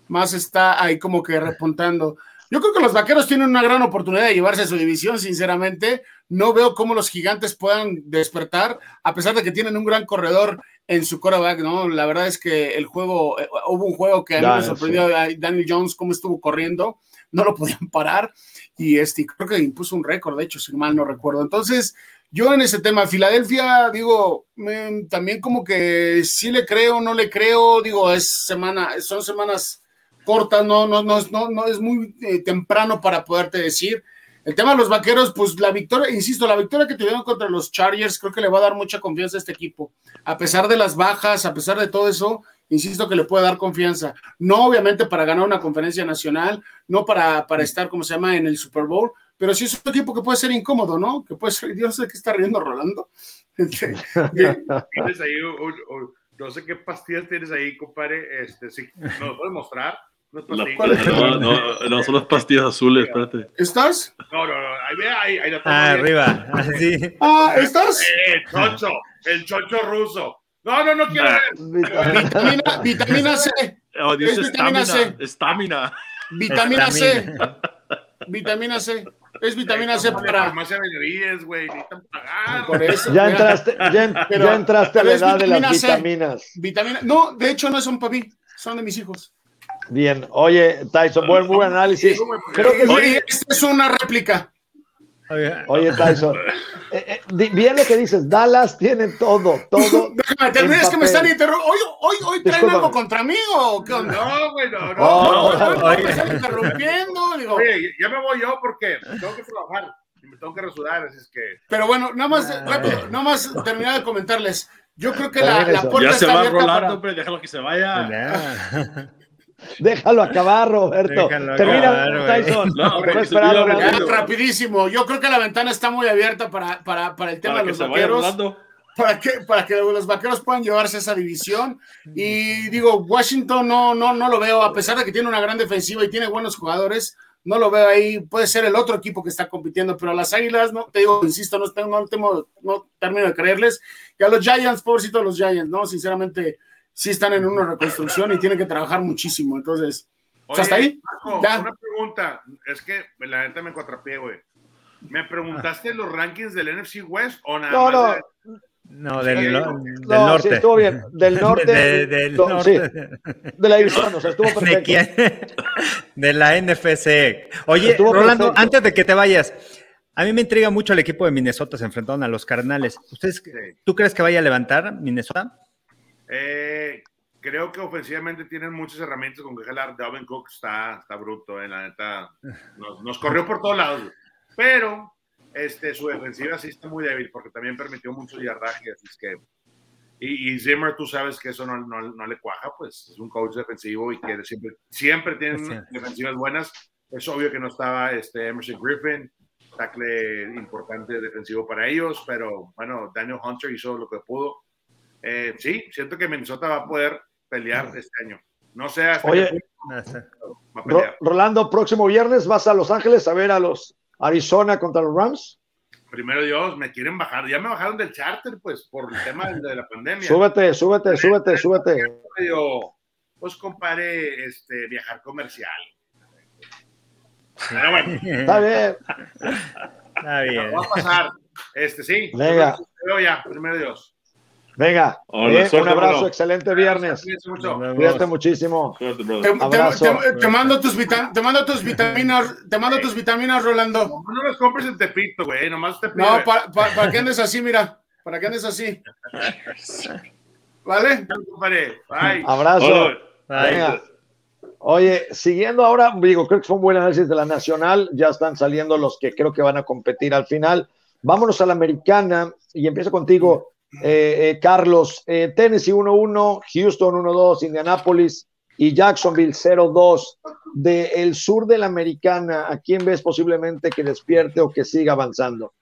más está ahí como que repuntando. Yo creo que los vaqueros tienen una gran oportunidad de llevarse a su división, sinceramente. No veo cómo los gigantes puedan despertar, a pesar de que tienen un gran corredor en su coreback, ¿no? La verdad es que el juego, eh, hubo un juego que a mí me sorprendió a Daniel Jones cómo estuvo corriendo, no lo podían parar y este, creo que impuso un récord, de hecho, si mal no recuerdo. Entonces, yo en ese tema, Filadelfia, digo, también como que sí le creo, no le creo, digo, es semana, son semanas cortas, no, no, no, no, no es muy eh, temprano para poderte decir. El tema de los vaqueros, pues la victoria, insisto, la victoria que tuvieron contra los Chargers creo que le va a dar mucha confianza a este equipo. A pesar de las bajas, a pesar de todo eso, insisto que le puede dar confianza. No obviamente para ganar una conferencia nacional, no para, para estar, como se llama, en el Super Bowl, pero sí es un equipo que puede ser incómodo, ¿no? Que puede ser, yo no sé qué está riendo Rolando. tienes ahí, no sé qué pastillas tienes ahí, compadre, este, sí, ¿nos puedes mostrar? No, no, no, son las pastillas azules, espérate. ¿Estás? No, no, no, ahí ve, ahí, ahí Ah, arriba, así. Ah, ¿estás? Eh, el chocho, el chocho ruso. No, no, no quiero Vitamina, vitamina C. Oh, dice es vitamina C. Estamina. Vitamina C. Vitamina C. Es vitamina C para. güey. Por eso. Ya entraste, ya, ya entraste a la edad de las vitaminas. Vitamina, no, de hecho no son para mí, son de mis hijos. Bien, oye, Tyson, buen, buen análisis. Creo que oye, esta es una réplica. Oye, Tyson, eh, eh, bien lo que dices, Dallas tiene todo, todo. Déjame que me están interrumpiendo. Hoy, hoy, hoy traen algo contra mí o qué onda? No, güey, no, no. Oh, no, me están interrumpiendo. Digo. Oye, ya me voy yo porque tengo que trabajar y me tengo que resudar, así es que. Pero bueno, nada más, ah, rápido, nada más terminar de comentarles. Yo creo que la, la puerta ya se va Rolando, pero déjalo que se vaya. Déjalo acabar, Roberto. Termina, Tyson. No, rapidísimo. Yo creo que la ventana está muy abierta para, para, para el tema de los vaqueros. Para que, para que los vaqueros puedan llevarse esa división. Y digo, Washington no, no, no lo veo, a pesar de que tiene una gran defensiva y tiene buenos jugadores, no lo veo ahí. Puede ser el otro equipo que está compitiendo, pero a las Águilas, no te digo, insisto, no, no, tengo, no termino de creerles. Y a los Giants, pobrecito los Giants, ¿no? Sinceramente, sí están en una reconstrucción y tienen que trabajar muchísimo. Entonces, ¿hasta ahí? Una pregunta, es que la gente me cuatrapié, güey. ¿Me preguntaste los rankings del NFC West o nada no, más? No, No, del, no, del sí, norte. estuvo bien. Del norte. De, del no, sí, norte. de la división, o sea, estuvo ¿De perfecto. quién? De la NFC. Oye, Estuvo Rolando, perfecto. antes de que te vayas, a mí me intriga mucho el equipo de Minnesota, se enfrentaron a los Cardenales. ¿Ustedes, ¿Tú crees que vaya a levantar Minnesota? Eh, creo que ofensivamente tienen muchas herramientas con que jalar. Dalvin Cook está, está bruto, eh, la neta. Nos, nos corrió por todos lados. Pero este, su defensiva sí está muy débil porque también permitió mucho yardaje. Así es que. Y, y Zimmer, tú sabes que eso no, no, no le cuaja, pues es un coach defensivo y quiere siempre, siempre tienen Sí. defensivas buenas. Es obvio que no estaba este Emerson Griffin, tackle importante defensivo para ellos, pero bueno, Daniel Hunter hizo lo que pudo. Eh, sí, siento que Minnesota va a poder pelear este año. No sé hasta Oye, qué No sé. punto va a Ro- pelear. Rolando, próximo viernes vas a Los Ángeles a ver a los Arizona contra los Rams. Primero Dios, me quieren bajar. Ya me bajaron del charter, pues, por el tema de la pandemia. Súbete, súbete, súbete, súbete. Pues compare este, viajar comercial. Pero bueno, Está bien. Está bien. va a pasar. Este, sí. Venga. Veo ya, primero Dios. Venga, Hola, eh, un abrazo, excelente viernes. Cuídate muchísimo. Suerte, Te, te- Abrazo. te- te mando tus te mando tus vitaminas, te mando tus vitaminas, Rolando. No, no los compres en Tepito, güey. Nomás te pido. No, para, para, para que andes así, mira, para que andes así. ¿Vale? Bye. Abrazo. Hola. Bye. Venga. Oye, siguiendo ahora, digo, creo que fue un buen análisis de la nacional. Ya están saliendo los que creo que van a competir al final. Vámonos a la americana y empiezo contigo, eh, eh, Carlos. Eh, Tennessee 1-1, Houston 1-2, Indianapolis y Jacksonville 0-2. Del sur de la americana, ¿a quién ves posiblemente que despierte o que siga avanzando?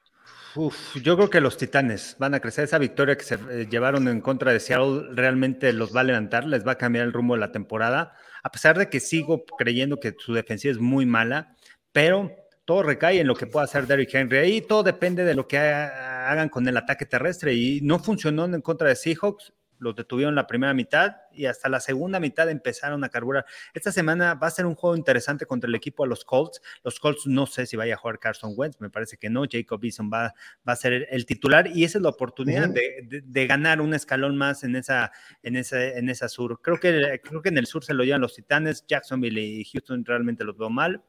Yo creo que los Titanes van a crecer. Esa victoria que se eh, llevaron en contra de Seattle realmente los va a levantar, les va a cambiar el rumbo de la temporada. A pesar de que sigo creyendo que su defensiva es muy mala, pero todo recae en lo que pueda hacer Derrick Henry. Ahí todo depende de lo que ha- hagan con el ataque terrestre. Y no funcionó en contra de Seahawks. Los detuvieron la primera mitad y hasta la segunda mitad empezaron a carburar. Esta semana va a ser un juego interesante contra el equipo de los Colts. Los Colts no sé si vaya a jugar Carson Wentz, me parece que no. Jacob Eason va, va a ser el, titular y esa es la oportunidad de, de- de ganar un escalón más en esa, en esa, en esa sur. Creo que, creo que en el sur se lo llevan los Titanes, Jacksonville y Houston realmente los veo mal.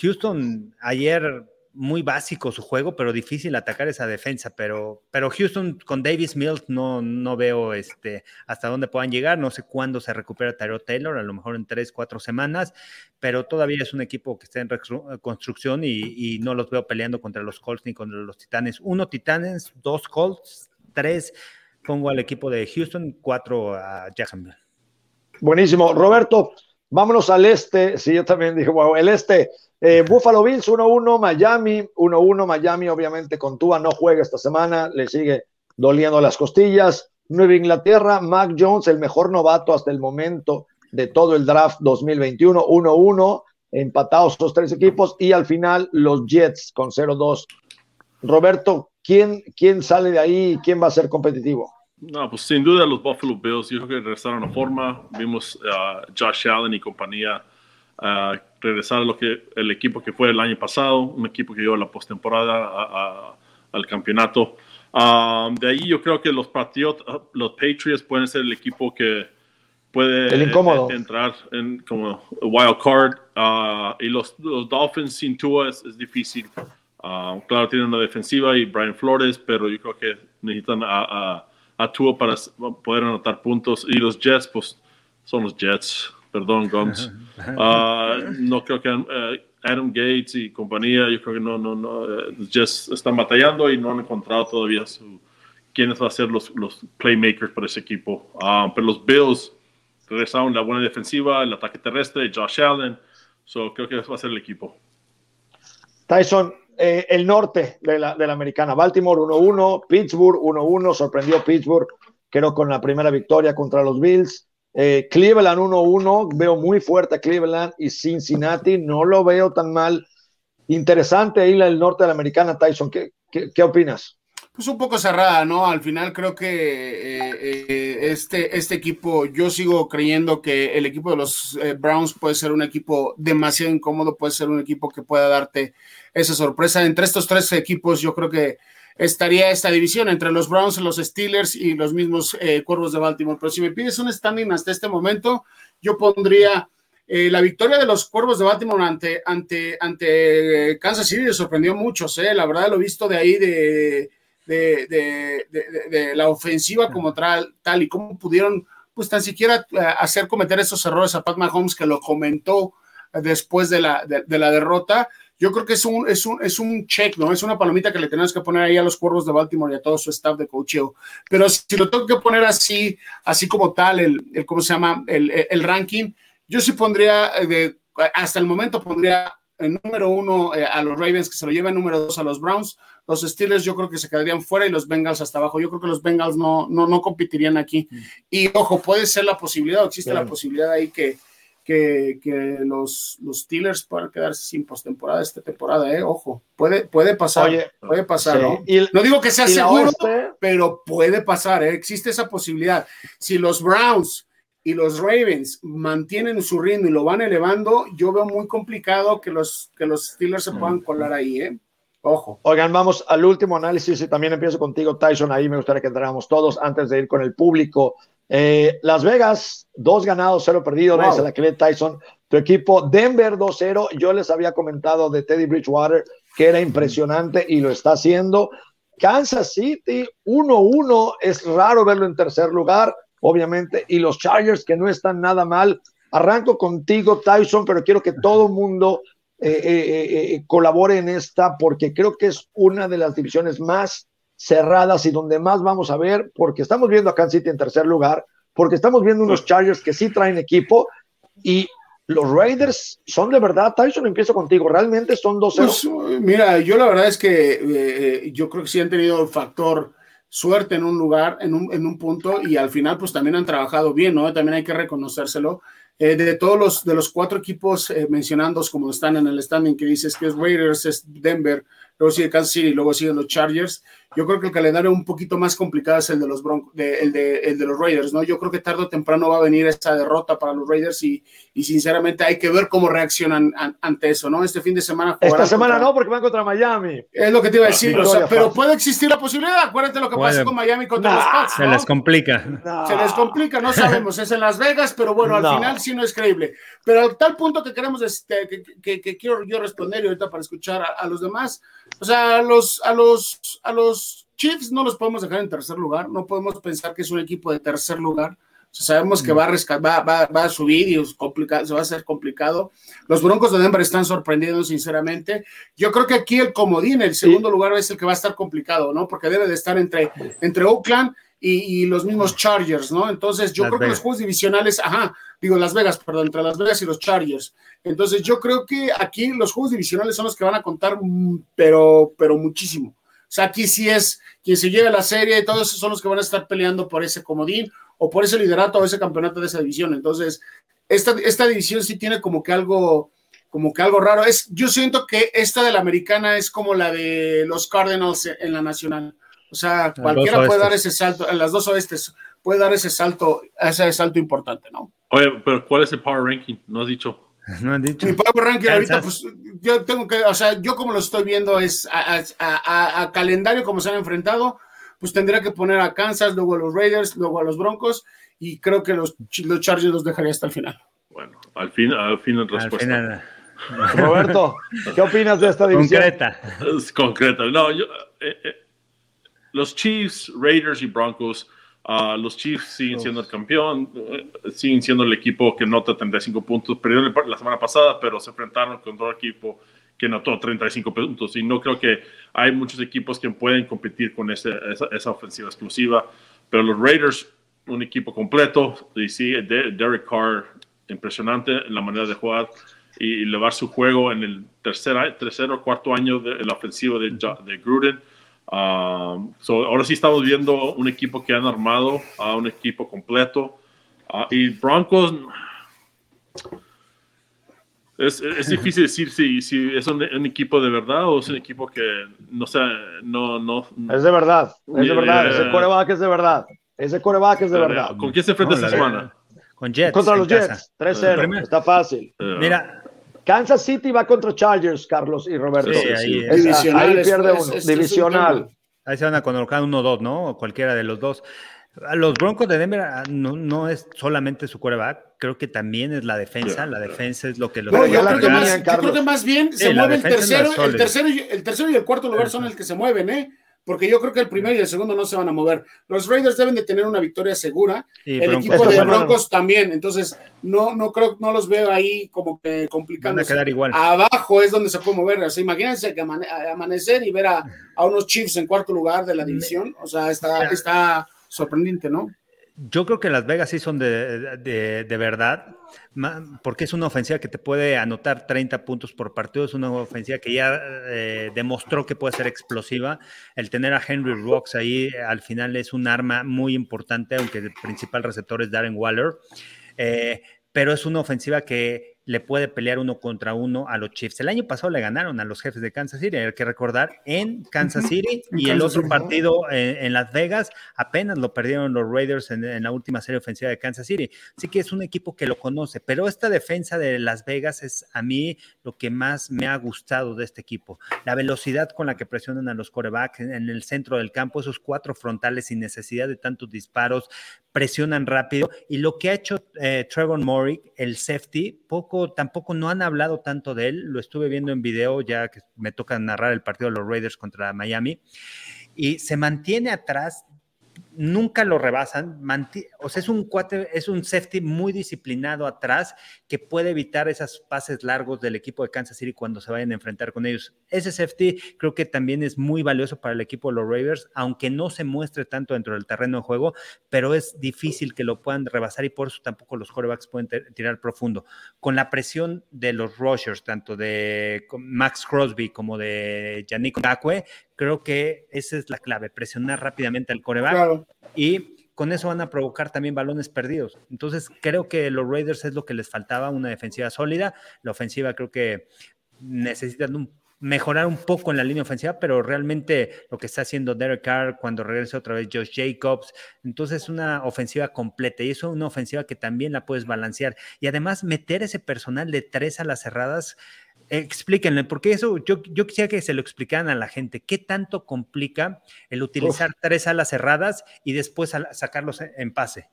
Houston ayer muy básico su juego, pero difícil atacar esa defensa. Pero, pero Houston con Davis Mills no, no veo este, hasta dónde puedan llegar. No sé cuándo se recupera Tyrod Taylor, a lo mejor en tres, cuatro semanas, pero todavía es un equipo que está en recru- construcción y, y no los veo peleando contra los Colts ni contra los Titanes. Uno Titanes, dos Colts, tres pongo al equipo de Houston, cuatro a Jacksonville. Buenísimo. Roberto, vámonos al este. Sí, yo también dije, wow, el este. Eh, Buffalo Bills 1-1, Miami 1-1, Miami obviamente con Tua no juega esta semana, le sigue doliendo las costillas. Nueva Inglaterra, Mac Jones, el mejor novato hasta el momento de todo el draft 2021, 1-1, empatados los tres equipos y al final los Jets con 0-2. Roberto, ¿quién, ¿quién sale de ahí? ¿Quién va a ser competitivo? No, pues sin duda los Buffalo Bills, yo creo que regresaron a forma. Vimos a Josh Allen y compañía ah, regresar a lo que el equipo que fue el año pasado, un equipo que llegó a la postemporada a- a- al campeonato. Ah, de ahí yo creo que los Patriots, los Patriots pueden ser el equipo que puede entrar en como wild card. ah, y los, los Dolphins sin Tua es, es difícil. Ah, claro, tienen una defensiva y Brian Flores, pero yo creo que necesitan a, a, a Tua para poder anotar puntos. Y los Jets, pues son los Jets. Perdón, Gums. Ah, no creo que eh, Adam Gates y compañía, yo creo que no, no, no. eh, los Jets están batallando y no han encontrado todavía su, quiénes van a ser los, los playmakers para ese equipo. Ah, pero los Bills regresaron la buena defensiva, el ataque terrestre, Josh Allen. So, creo que ese va a ser el equipo. Tyson, eh, el norte de la, de la americana, Baltimore 1-1, Pittsburgh 1-1, sorprendió Pittsburgh, creo con la primera victoria contra los Bills. Eh, Cleveland 1-1, veo muy fuerte a Cleveland y Cincinnati, no lo veo tan mal. Interesante ahí del norte de la americana, Tyson, ¿qué, qué, qué opinas? Pues un poco cerrada, ¿no? Al final creo que eh, eh, este, este equipo, yo sigo creyendo que el equipo de los eh, Browns puede ser un equipo demasiado incómodo, puede ser un equipo que pueda darte esa sorpresa. Entre estos tres equipos, yo creo que estaría esta división entre los Browns, los Steelers y los mismos Cuervos de Baltimore. Pero si me pides un standing hasta este momento, yo pondría la victoria de los Cuervos de Baltimore ante, ante, ante Kansas City sorprendió mucho, ¿eh? la verdad lo visto de ahí de, de, la ofensiva como tal, tal y cómo pudieron pues tan siquiera eh, hacer cometer esos errores a Pat Mahomes que lo comentó después de la, de, la derrota. Yo creo que es un, es, un, es un check, ¿no? Es una palomita que le tenemos que poner ahí a los cuervos de Baltimore y a todo su staff de coaching. Pero si lo tengo que poner así, así como tal, el, el ¿cómo se llama? El, el ranking, yo sí pondría, eh, de, hasta el momento pondría en número uno eh, a los Ravens, que se lo lleven número dos a los Browns. Los Steelers yo creo que se quedarían fuera y los Bengals hasta abajo. Yo creo que los Bengals no, no, no competirían aquí. Mm. Y ojo, puede ser la posibilidad, existe la posibilidad ahí que, que, que, los, los Steelers puedan quedarse sin postemporada esta temporada, ¿eh? Ojo, puede, puede pasar, puede pasar, ¿no? no digo que sea seguro, pero puede pasar, ¿eh? Existe esa posibilidad. Si los Browns y los Ravens mantienen su ritmo y lo van elevando, yo veo muy complicado que los, que los Steelers se puedan colar ahí, ¿eh? Ojo. Oigan, vamos al último análisis y también empiezo contigo, Tyson. Ahí me gustaría que entráramos todos antes de ir con el público. Eh, Las Vegas, dos ganados, cero perdidos, wow. la que Tyson. Tu equipo, Denver 2-0. Yo les había comentado de Teddy Bridgewater que era impresionante y lo está haciendo. Kansas City 1-1, es raro verlo en tercer lugar obviamente, y los Chargers que no están nada mal. Arranco contigo, Tyson, pero quiero que todo el mundo eh, eh, eh, colabore en esta porque creo que es una de las divisiones más cerradas y donde más vamos a ver, porque estamos viendo a Kansas City en tercer lugar, porque estamos viendo unos Chargers que sí traen equipo y los Raiders son de verdad, Tyson, empiezo contigo, realmente son dos. Pues, mira, yo la verdad es que yo creo que sí han tenido el factor suerte en un lugar, en un, en un punto, y al final pues también han trabajado bien, ¿no? También hay que reconocérselo. Eh, de todos los, de los cuatro equipos eh, mencionados como están en el standing que dices que es Raiders, es Denver, luego sigue Kansas City, luego siguen los Chargers, yo creo que el calendario un poquito más complicado es el de los Broncos, el, de, el de los Raiders, ¿no? Yo creo que tarde o temprano va a venir esa derrota para los Raiders y, y sinceramente hay que ver cómo reaccionan ante eso, ¿no? Este fin de semana. Esta semana no, porque van contra Miami. Es lo que te iba a decir, o sea, pero puede existir la posibilidad. Acuérdate lo que pasó con Miami contra los Pats. Se les complica. Se les complica, no sabemos. Es en Las Vegas, pero bueno, al final sí no es creíble. Pero al tal punto que queremos, este, que, que, quiero yo responder y ahorita para escuchar a, a los demás, o sea, a los, a los, a los Chiefs no los podemos dejar en tercer lugar, no podemos pensar que es un equipo de tercer lugar. sabemos que va a, va, va, va a subir y es complicado, se va a hacer complicado. Los Broncos de Denver están sorprendiendo, sinceramente. Yo creo que aquí el comodín, el segundo lugar, es el que va a estar complicado, ¿no? Porque debe de estar entre, entre Oakland y, y los mismos Chargers, ¿no? Entonces, yo creo que los juegos divisionales, ajá, digo Las Vegas, perdón, entre Las Vegas y los Chargers. Entonces, yo creo que aquí los juegos divisionales son los que van a contar, mm, pero, pero muchísimo. O sea, aquí sí es quien se lleve la serie y todos esos son los que van a estar peleando por ese comodín o por ese liderato o ese campeonato de esa división. Entonces, esta, esta división sí tiene como que algo como que algo raro. Es, yo siento que esta de la americana es como la de los Cardinals en la nacional. O sea, cualquiera puede dar ese salto, en las dos oestes puede dar ese salto, ese salto importante, ¿no? Oye, pero ¿cuál es el power ranking? No has dicho. No han dicho. Mi power ranking ahorita, pues yo tengo que, o sea, yo como lo estoy viendo es a, calendario como se han enfrentado, pues tendría que poner a Kansas, luego a los Raiders, luego a los Broncos y creo que los, los Chargers los dejaría hasta el final. Bueno, al fin, al fin en respuesta. Roberto, ¿qué opinas de esta división? Concreta. Es concreta. No, yo, eh, eh, los Chiefs, Raiders y Broncos Uh, los Chiefs siguen siendo el campeón, uh, siguen siendo el equipo que nota 35 puntos. Perdieron la semana pasada, pero se enfrentaron con otro equipo que notó 35 puntos. Y no creo que hay muchos equipos que pueden competir con esa, esa, ofensiva exclusiva. Pero los Raiders, un equipo completo, y sí, Derek Carr, impresionante en la manera de jugar y elevar su juego en el tercer, tercer o cuarto año de la ofensiva de, de Gruden Um, ahora sí estamos viendo un equipo que han armado a un equipo completo. Uh, y Broncos, es, es, difícil decir si, si es un, equipo de verdad o es un equipo que no sé, no, no. Es de verdad, es de verdad. Ese coreback es de verdad. Ese coreback es de verdad. ¿Con quién se enfrenta esta semana? Con Jets. Contra los Jets. 3-0. Está fácil. Mira, Kansas City va contra Chargers, Carlos y Roberto. Sí, ahí, divisional, pierde uno. divisional. Ahí se van a colocar uno o dos, ¿no? O cualquiera de los dos. Los Broncos de Denver ah, no, es solamente su coreback, creo que también es la defensa. La defensa es lo que los. yo, creo que más, yo, creo que más, bien se mueve el tercero, el tercero, y, el tercero y el cuarto lugar son el que se mueven, ¿eh? Porque yo creo que el primero y el segundo no se van a mover. Los Raiders deben de tener una victoria segura. el equipo de Broncos también. Entonces, no, no creo, no los veo ahí como que complicando. Van a quedar igual. Abajo es donde se puede mover. O sea, imagínense que amanecer y ver a, a, unos Chiefs en cuarto lugar de la división. O sea, está, está sorprendente, ¿no? Yo creo que Las Vegas sí son de, de, verdad, porque es una ofensiva que te puede anotar 30 puntos por partido, es una ofensiva que ya eh, demostró que puede ser explosiva. El tener a Henry Rocks ahí al final es un arma muy importante, aunque el principal receptor es Darren Waller, eh, pero es una ofensiva que le puede pelear uno contra uno a los Chiefs. El año pasado le ganaron a los jefes de Kansas City, hay que recordar, en Kansas City y el otro partido en, Las Vegas apenas lo perdieron los Raiders en, la última serie ofensiva de Kansas City. Así que es un equipo que lo conoce, pero esta defensa de Las Vegas es a mí lo que más me ha gustado de este equipo. La velocidad con la que presionan a los corebacks en el centro del campo, esos cuatro frontales sin necesidad de tantos disparos, presionan rápido y lo que ha hecho eh, Trevor Murray, el safety, poco, tampoco no han hablado tanto de él, lo estuve viendo en video ya que me toca narrar el partido de los Raiders contra Miami. Y se mantiene atrás nunca lo rebasan, o sea, es un cuate, es un safety muy disciplinado atrás que puede evitar esos pases largos del equipo de Kansas City cuando se vayan a enfrentar con ellos. Ese safety creo que también es muy valioso para el equipo de los Raiders, aunque no se muestre tanto dentro del terreno de juego, pero es difícil que lo puedan rebasar y por eso tampoco los quarterbacks pueden tirar profundo. Con la presión de los rushers, tanto de Max Crosby como de Yannick Ngakwe, creo que esa es la clave, presionar rápidamente al coreback y con eso van a provocar también balones perdidos. Entonces, creo que los Raiders es lo que les faltaba, una defensiva sólida. La ofensiva creo que necesitan mejorar un poco en la línea ofensiva, pero realmente lo que está haciendo Derek Carr cuando regrese otra vez Josh Jacobs, entonces es una ofensiva completa y eso es una ofensiva que también la puedes balancear y además meter ese personal de tres a las cerradas explíquenle, porque eso yo, yo quisiera que se lo explicaran a la gente. ¿Qué tanto complica el utilizar tres alas cerradas y después sacarlos en pase?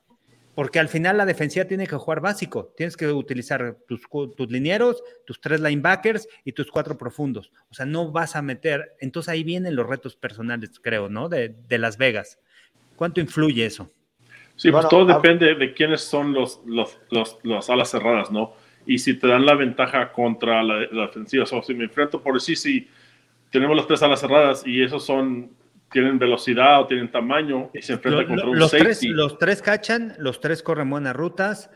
Porque al final la defensiva tiene que jugar básico. Tienes que utilizar tus, tus linieros, tus tres linebackers y tus cuatro profundos. O sea, no vas a meter. Entonces ahí vienen los retos personales, creo, ¿no? De, Las Vegas. ¿Cuánto influye eso? Sí, pues todo depende de quiénes son los, los, los, las alas cerradas, ¿no? Y si te dan la ventaja contra la, defensiva. O si me enfrento por sí, si tenemos las tres alas cerradas y esos son tienen velocidad o tienen tamaño y se enfrentan contra un los safety. Tres, los tres cachan, los tres corren buenas rutas.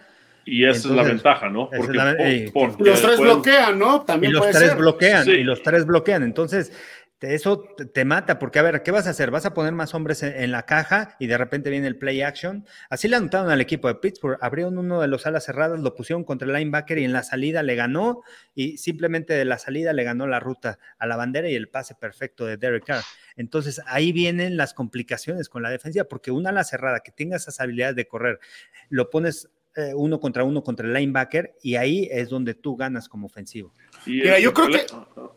Y esa es la ventaja, ¿no? Porque, los tres bloquean, ¿no? También y los tres bloquean, y los tres bloquean. Entonces, eso te mata, porque a ver, ¿qué vas a hacer? ¿Vas a poner más hombres en, la caja y de repente viene el play action? Así le anotaron al equipo de Pittsburgh, abrieron uno de los alas cerradas, lo pusieron contra el linebacker y en la salida le ganó y simplemente de la salida le ganó la ruta a la bandera y el pase perfecto de Derek Carr. Entonces ahí vienen las complicaciones con la defensiva, porque una ala cerrada que tenga esas habilidades de correr, lo pones eh, uno contra uno contra el linebacker y ahí es donde tú ganas como ofensivo. Mira, yo creo que.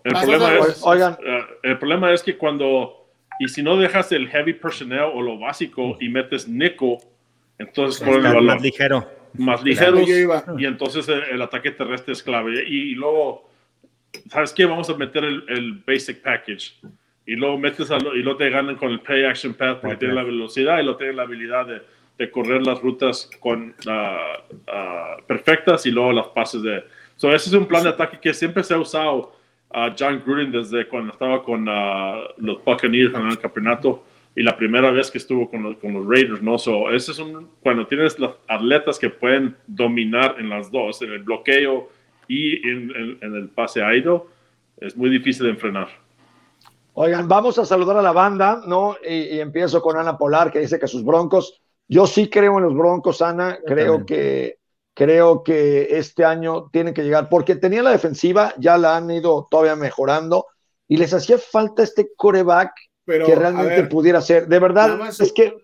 El problema, es, Oigan. Eh, el problema es que cuando. Y si no dejas el heavy personnel o lo básico y metes nickel, entonces el valor. Más ligero. Más ligeros. Y entonces el, ataque terrestre es clave. Y, luego, ¿sabes qué? Vamos a meter el, basic package. Y luego metes a y luego te ganan con el play action path porque tiene la velocidad y lo tiene la habilidad de, de correr las rutas con, uh, perfectas y luego las pases de So, ese es un plan de ataque que siempre se ha usado a John Gruden desde cuando estaba con los Buccaneers en el campeonato y la primera vez que estuvo con los, con los Raiders, ¿no? So, ese es un, cuando tienes los atletas que pueden dominar en las dos, en el bloqueo y en, el pase aéreo, es muy difícil de enfrenar. Oigan, vamos a saludar a la banda, ¿no? Y, empiezo con Ana Polar, que dice que sus broncos, yo sí creo en los broncos, Ana, creo que Creo que este año tienen que llegar, porque tenían la defensiva, ya la han ido todavía mejorando, y les hacía falta este coreback que realmente pudiera ser. De verdad, es que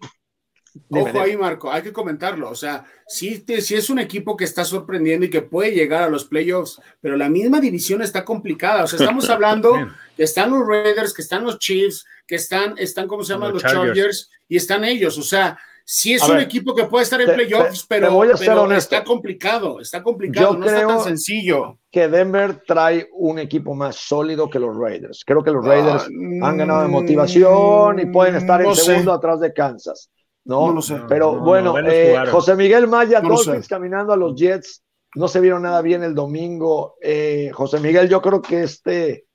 Ojo ahí, Marco, hay que comentarlo. O sea, sí, es un equipo que está sorprendiendo y que puede llegar a los playoffs, pero la misma división está complicada. O sea, estamos hablando que están los Raiders, que están los Chiefs, que están, están ¿cómo se llaman? Los, Chargers. y están ellos. O sea, sí es un equipo que puede estar en playoffs, pero, está complicado, está complicado, no está tan sencillo. Que Denver trae un equipo más sólido que los Raiders. Creo que los Raiders ah, han ganado de motivación y pueden estar en segundo atrás de Kansas. No, no sé. Pero bueno, eh, José Miguel Maya, Dolphins caminando a los Jets, no se vieron nada bien el domingo. Eh, José Miguel, yo creo que este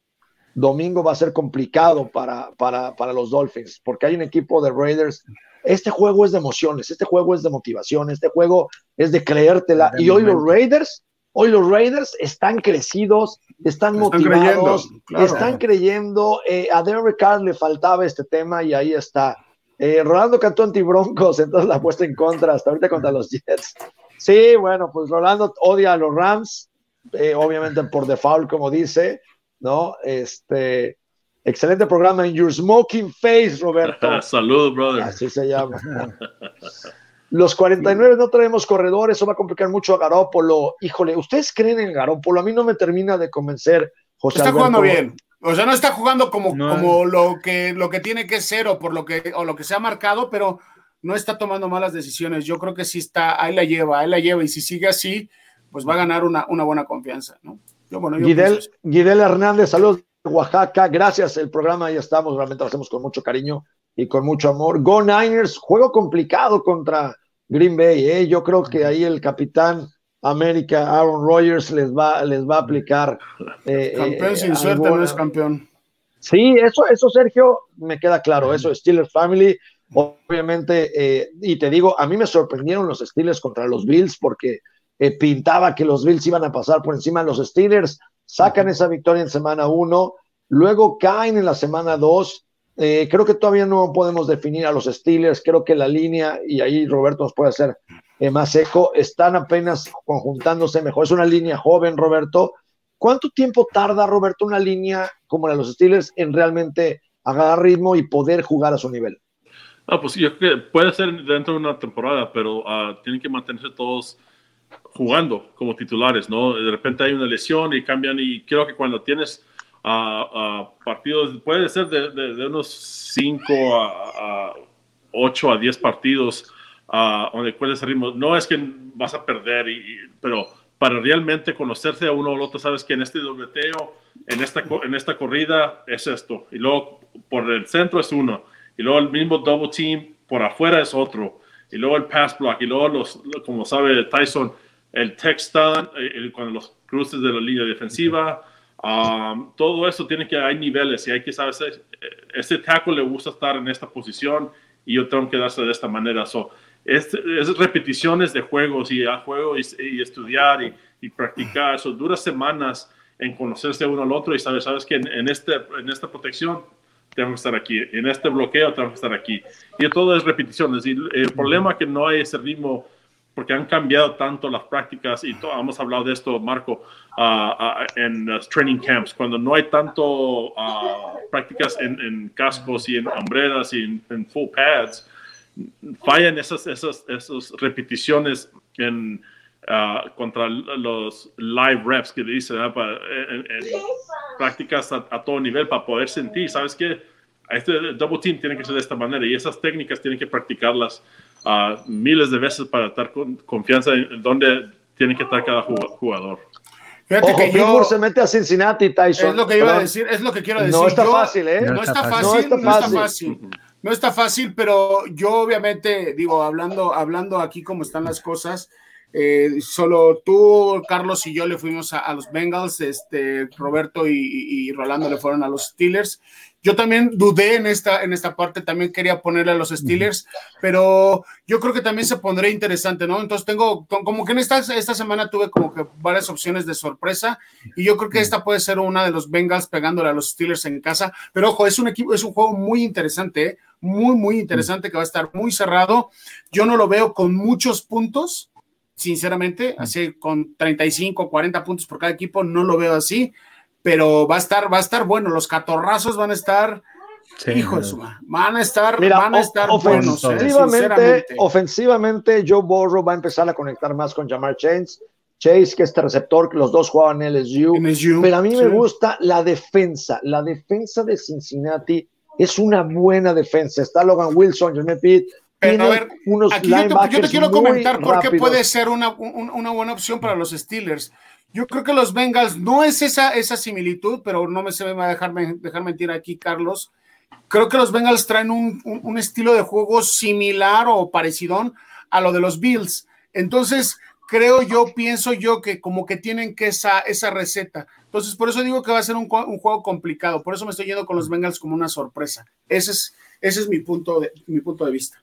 domingo va a ser complicado para, para, para los Dolphins, porque hay un equipo de Raiders. Este juego es de emociones, este juego es de motivación, este juego es de creértela. y hoy los Raiders, hoy los Raiders están crecidos, están, motivados, están creyendo. Eh, a Derek Carr le faltaba este tema y ahí está. Eh, Rolando cantó anti-Broncos, entonces la apuesta en contra, hasta ahorita contra los Jets. Sí, bueno, pues Rolando odia a los Rams, eh, obviamente por default, como dice, ¿no? Este, excelente programa en Your Smoking Face, Roberto. Saludos, brother. Así se llama. Los 49 no traemos corredores, eso va a complicar mucho a Garópolo. Híjole, ¿ustedes creen en Garópolo? A mí no me termina de convencer, José Está jugando bien. O sea, no está jugando como, como lo, que, lo que tiene que ser o por lo que, o lo que se ha marcado, pero no está tomando malas decisiones. Yo creo que sí está, ahí la lleva, ahí la lleva, y si sigue así, pues va a ganar una, una buena confianza, ¿no? Yo, bueno, Guidel, Hernández, saludos Oaxaca, gracias, el programa ya estamos, realmente lo hacemos con mucho cariño y con mucho amor. Go Niners, juego complicado contra Green Bay, ¿eh? yo creo que ahí el capitán América, Aaron Rodgers les va, les va a aplicar. Eh, campeón eh, sin suerte no es campeón. Sí, eso, eso, Sergio, me queda claro. Eso, Steelers Family, obviamente, eh, y te digo, a mí me sorprendieron los Steelers contra los Bills porque pintaba que los Bills iban a pasar por encima de los Steelers. Sacan esa victoria en semana uno, luego caen en la semana dos. creo que todavía no podemos definir a los Steelers. Creo que la línea, y ahí Roberto nos puede hacer eh, más seco, están apenas conjuntándose mejor. Es una línea joven, Roberto. ¿Cuánto tiempo tarda, Roberto, una línea como la de los Steelers en realmente agarrar ritmo y poder jugar a su nivel? Ah, pues yo creo que puede ser dentro de una temporada, pero uh, tienen que mantenerse todos jugando como titulares, ¿no? De repente hay una lesión y cambian y creo que cuando tienes uh, partidos, puede ser de, unos 5 a 8 a 10 partidos donde cuál ese ritmo. No es que vas a perder, y, pero para realmente conocerse a uno o al otro, sabes que en este dobleteo, en esta, en esta corrida es esto, y luego por el centro es uno, y luego el mismo double team por afuera es otro, y luego el pass block, y luego los, como sabe Tyson, el textile, eh, cuando los cruces de la línea defensiva, um, todo eso tiene que, hay niveles y hay que saber, ese tackle le gusta estar en esta posición y yo tengo que darse de esta manera. So, es, repeticiones de juegos y a juego y, estudiar y, practicar. Son duras semanas en conocerse uno al otro y sabes, sabes que en, este, en esta protección tengo que estar aquí, en este bloqueo tengo que estar aquí. Y todo es repeticiones. Y el problema es que no hay ese ritmo porque han cambiado tanto las prácticas y todo, hemos hablado de esto, Marco, ah, ah, en los training camps, cuando no hay tanto uh, prácticas en, cascos y en hombreras y en full pads, fallan esas, esas, esas repeticiones en, uh, contra los live reps que le dicen, en, prácticas a, todo nivel para poder sentir, ¿sabes qué? Este double team tiene que ser de esta manera y esas técnicas tienen que practicarlas uh, miles de veces para estar con confianza en donde tiene que estar cada jugador. Fíjate que yo, se mete a Cincinnati, Tyson. Es lo que iba a decir, es lo que quiero decir. No está fácil, ¿eh? No, está, fácil, no está fácil no está fácil, pero yo obviamente digo, hablando, hablando aquí como están las cosas, eh, solo tú, Carlos y yo le fuimos a, los Bengals, este, Roberto y, Rolando le fueron a los Steelers. Yo también dudé en esta, en esta parte, también quería ponerle a los Steelers, pero yo creo que también se pondría interesante, ¿no? Entonces tengo, como que en esta, esta semana tuve como que varias opciones de sorpresa y yo creo que esta puede ser una de los Bengals pegándole a los Steelers en casa, pero ojo, es un equipo, es un juego muy interesante, ¿eh? muy, muy interesante que va a estar muy cerrado. Yo no lo veo con muchos puntos, sinceramente, así con 35, 40 puntos por cada equipo, no lo veo así pero va a estar, va a estar bueno, los catorrazos van a estar hijo de van a estar, van a estar buenos. Ofensivamente, ofensivamente, Joe Burrow va a empezar a conectar más con Jamar Chase. Chase, que este receptor, los dos jugaban en LSU. pero a mí me gusta la defensa. La defensa de Cincinnati es una buena defensa. Está Logan Wilson, Jeremy Pitt. Pero a ver, unos aquí yo te, quiero comentar por qué puede ser una, una, buena opción para los Steelers. Yo creo que los Bengals no es esa, esa similitud, pero no me se me va a dejar, dejar mentir aquí, Carlos. Creo que los Bengals traen un, un, estilo de juego similar o parecido a lo de los Bills. Entonces, creo yo, pienso yo que como que tienen que esa, esa receta. Entonces, por eso digo que va a ser un, un, juego complicado. Por eso me estoy yendo con los Bengals como una sorpresa. Ese es, ese es mi, punto de, mi punto de vista.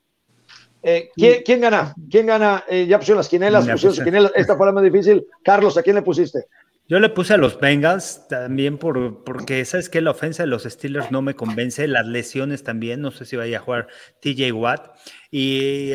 Eh, ¿quién, gana? ¿Quién gana? Eh, ya pusieron las quinelas, pusieron Esta fue la más difícil. Carlos, ¿a quién le pusiste? Yo le puse a los Bengals también por, porque, ¿sabes que La ofensa de los Steelers no me convence, las lesiones también, no sé si vaya a jugar TJ Watt. Y,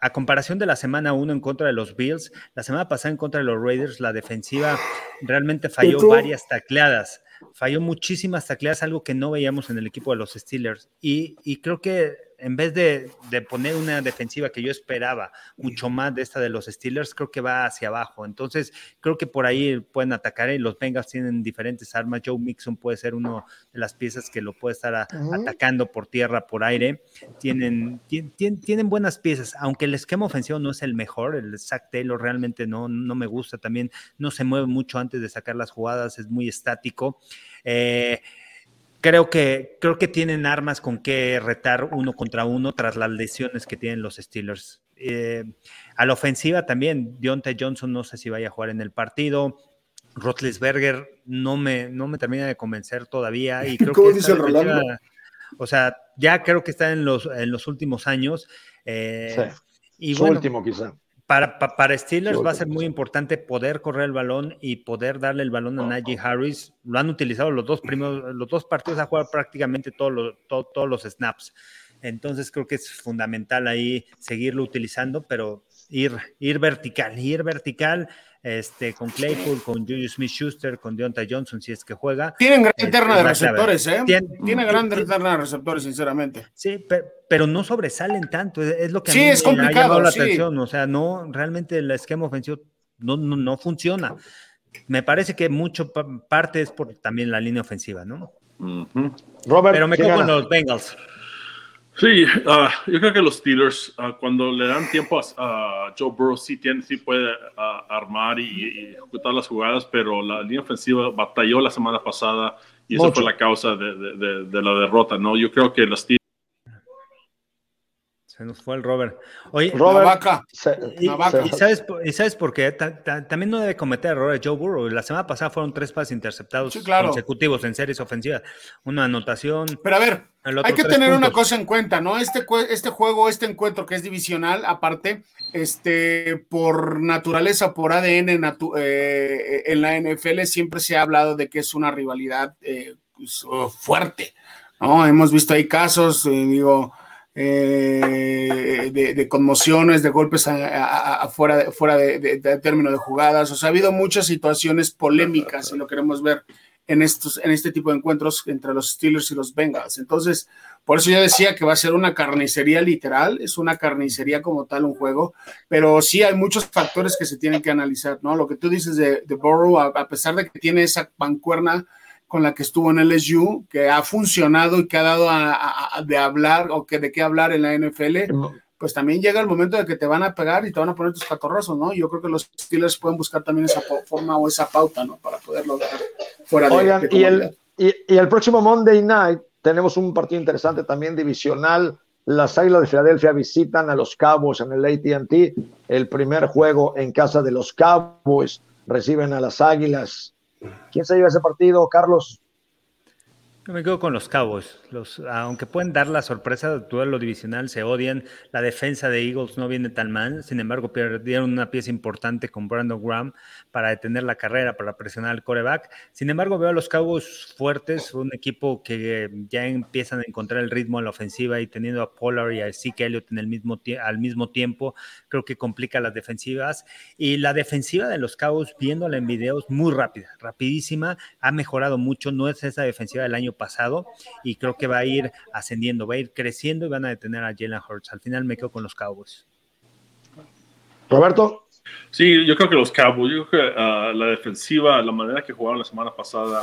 a comparación de la semana 1 en contra de los Bills, la semana pasada en contra de los Raiders, la defensiva realmente falló varias tacleadas. Falló muchísimas tacleadas, algo que no veíamos en el equipo de los Steelers. Y, y creo que en vez de, poner una defensiva que yo esperaba mucho más de esta de los Steelers, creo que va hacia abajo. Entonces, creo que por ahí pueden atacar y los Bengals tienen diferentes armas. Joe Mixon puede ser una de las piezas que lo puede estar atacando por tierra, por aire. Tienen, tienen buenas piezas, aunque el esquema ofensivo no es el mejor. El Zach Taylor realmente no, no me gusta. También no se mueve mucho antes de sacar las jugadas, es muy estático. Eh, creo que, creo que tienen armas con que retar uno contra uno tras las lesiones que tienen los Steelers. Eh, a la ofensiva también, Deontay Johnson no sé si vaya a jugar en el partido. Rotlisberger no me, no me termina de convencer todavía. Y creo que dice O sea, ya creo que está en los, en los últimos años. Eh, y Su último quizá. Para, para, Steelers va a ser muy importante poder correr el balón y poder darle el balón a Najee Harris. Lo han utilizado los dos primeros, los dos partidos a jugar prácticamente todos los, todos los snaps. Entonces creo que es fundamental ahí seguirlo utilizando, pero ir, ir vertical, ir vertical este, con Claypool, con Julius Smith Schuster, con Deontay Johnson, si es que juega. Tienen gran terna de receptores, ¿eh? Tiene, gran terna de receptores, sinceramente. Sí, pero, no sobresalen tanto, es lo que sí, es complicado, ha llamado la atención. O sea, no, realmente el esquema ofensivo no, no, funciona. Me parece que mucho parte es por también la línea ofensiva, ¿no? Robert, pero me quedo con los Bengals. Sí, ah, yo creo que los Steelers, ah, cuando le dan tiempo a, Joe Burrow, sí, tiene, sí puede ah, armar y, ejecutar las jugadas, pero la línea ofensiva batalló la semana pasada y esa fue la causa de, de, la derrota, ¿no? Yo creo que los Steelers se nos fue el Robert. Oye, Robert, y, sabes, y, sabes, por qué? también no debe cometer errores Joe Burrow. La semana pasada fueron tres pases interceptados consecutivos en series ofensivas. Una anotación. Pero a ver, hay que tener una cosa en cuenta, ¿no? Este, este juego, este encuentro que es divisional, aparte, este, por naturaleza, por ADN eh, en la NFL, siempre se ha hablado de que es una rivalidad eh, pues, fuerte, ¿no? Hemos visto ahí casos, eh, digo eh, de, conmociones, de golpes fuera, fuera de, término de jugadas. O sea, ha habido muchas situaciones polémicas, y lo queremos ver en, estos, en este tipo de encuentros entre los Steelers y los Bengals. Entonces, por eso yo decía que va a ser una carnicería literal, es una carnicería como tal un juego, pero sí hay muchos factores que se tienen que analizar, ¿no? Lo que tú dices de, de Burrow, a, pesar de que tiene esa pancuerna con la que estuvo en LSU, que ha funcionado y que ha dado de hablar o que de qué hablar en la NFL, pues también llega el momento de que te van a pegar y te van a poner tus catorrazos, ¿no? Yo creo que los Steelers pueden buscar también esa forma o esa pauta, ¿no? Para poderlo dar fuera de, y, el, y, el próximo Monday Night tenemos un partido interesante también divisional. Las Águilas de Filadelfia visitan a los Cowboys en el ATT. El primer juego en casa de los Cowboys reciben a las Águilas ¿Quién se lleva ese partido, Carlos? Me quedo con los Cowboys. Los, aunque pueden dar la sorpresa, duelo divisional se odian. La defensa de Eagles no viene tan mal. Sin embargo, perdieron una pieza importante con Brandon Graham para detener la carrera, para presionar al coreback. Sin embargo, veo a los Cowboys fuertes, un equipo que ya empiezan a encontrar el ritmo en la ofensiva y teniendo a Pollard y a Zeke Elliott en el mismo al mismo tiempo, creo que complica las defensivas. Y la defensiva de los Cowboys, viéndola en videos, muy rápida, rapidísima, ha mejorado mucho. No es esa defensiva del año año pasado y creo que va a ir ascendiendo, va a ir creciendo y van a detener a Jalen Hurts. Al final me quedo con los Cowboys. Roberto. Sí, yo creo que los Cowboys, yo creo que uh, la defensiva, la manera que jugaron la semana pasada,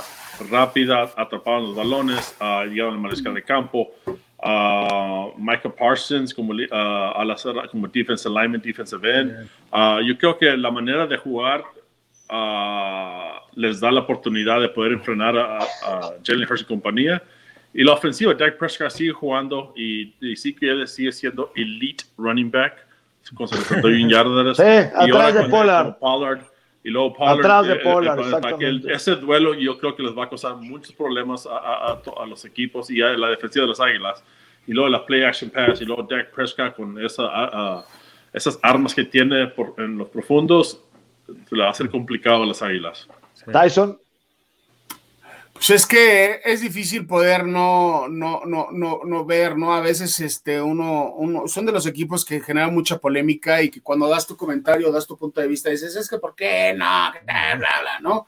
rápida, atrapaban los balones, uh, llegaron al mariscal de campo, uh, Michael Parsons como, uh, al hacer, como defensive lineman, defensive end. Uh, yo creo que la manera de jugar uh, les da la oportunidad de poder enfrenar a, a Jalen Hurts y compañía. Y la ofensiva, Dak Prescott sigue jugando y, y sí que él sigue siendo elite running back con 71 yardas. Sí, atrás de Pollard. Pollard. Y luego Pollard. Atrás de eh, Pollard, eh, exactamente. ese duelo yo creo que les va a causar muchos problemas a, a, a, los equipos y a la defensiva de las Águilas. Y luego la play action pass y luego Dak Prescott con esa, a- esas armas que tiene por, en los profundos, se le va a hacer complicado a las Águilas. Tyson. Pues es que es difícil poder no, no, no, no, no ver, ¿no? A veces este, uno, uno, son de los equipos que generan mucha polémica y que cuando das tu comentario, das tu punto de vista, dices, es que ¿por qué? No, bla, bla, ¿no?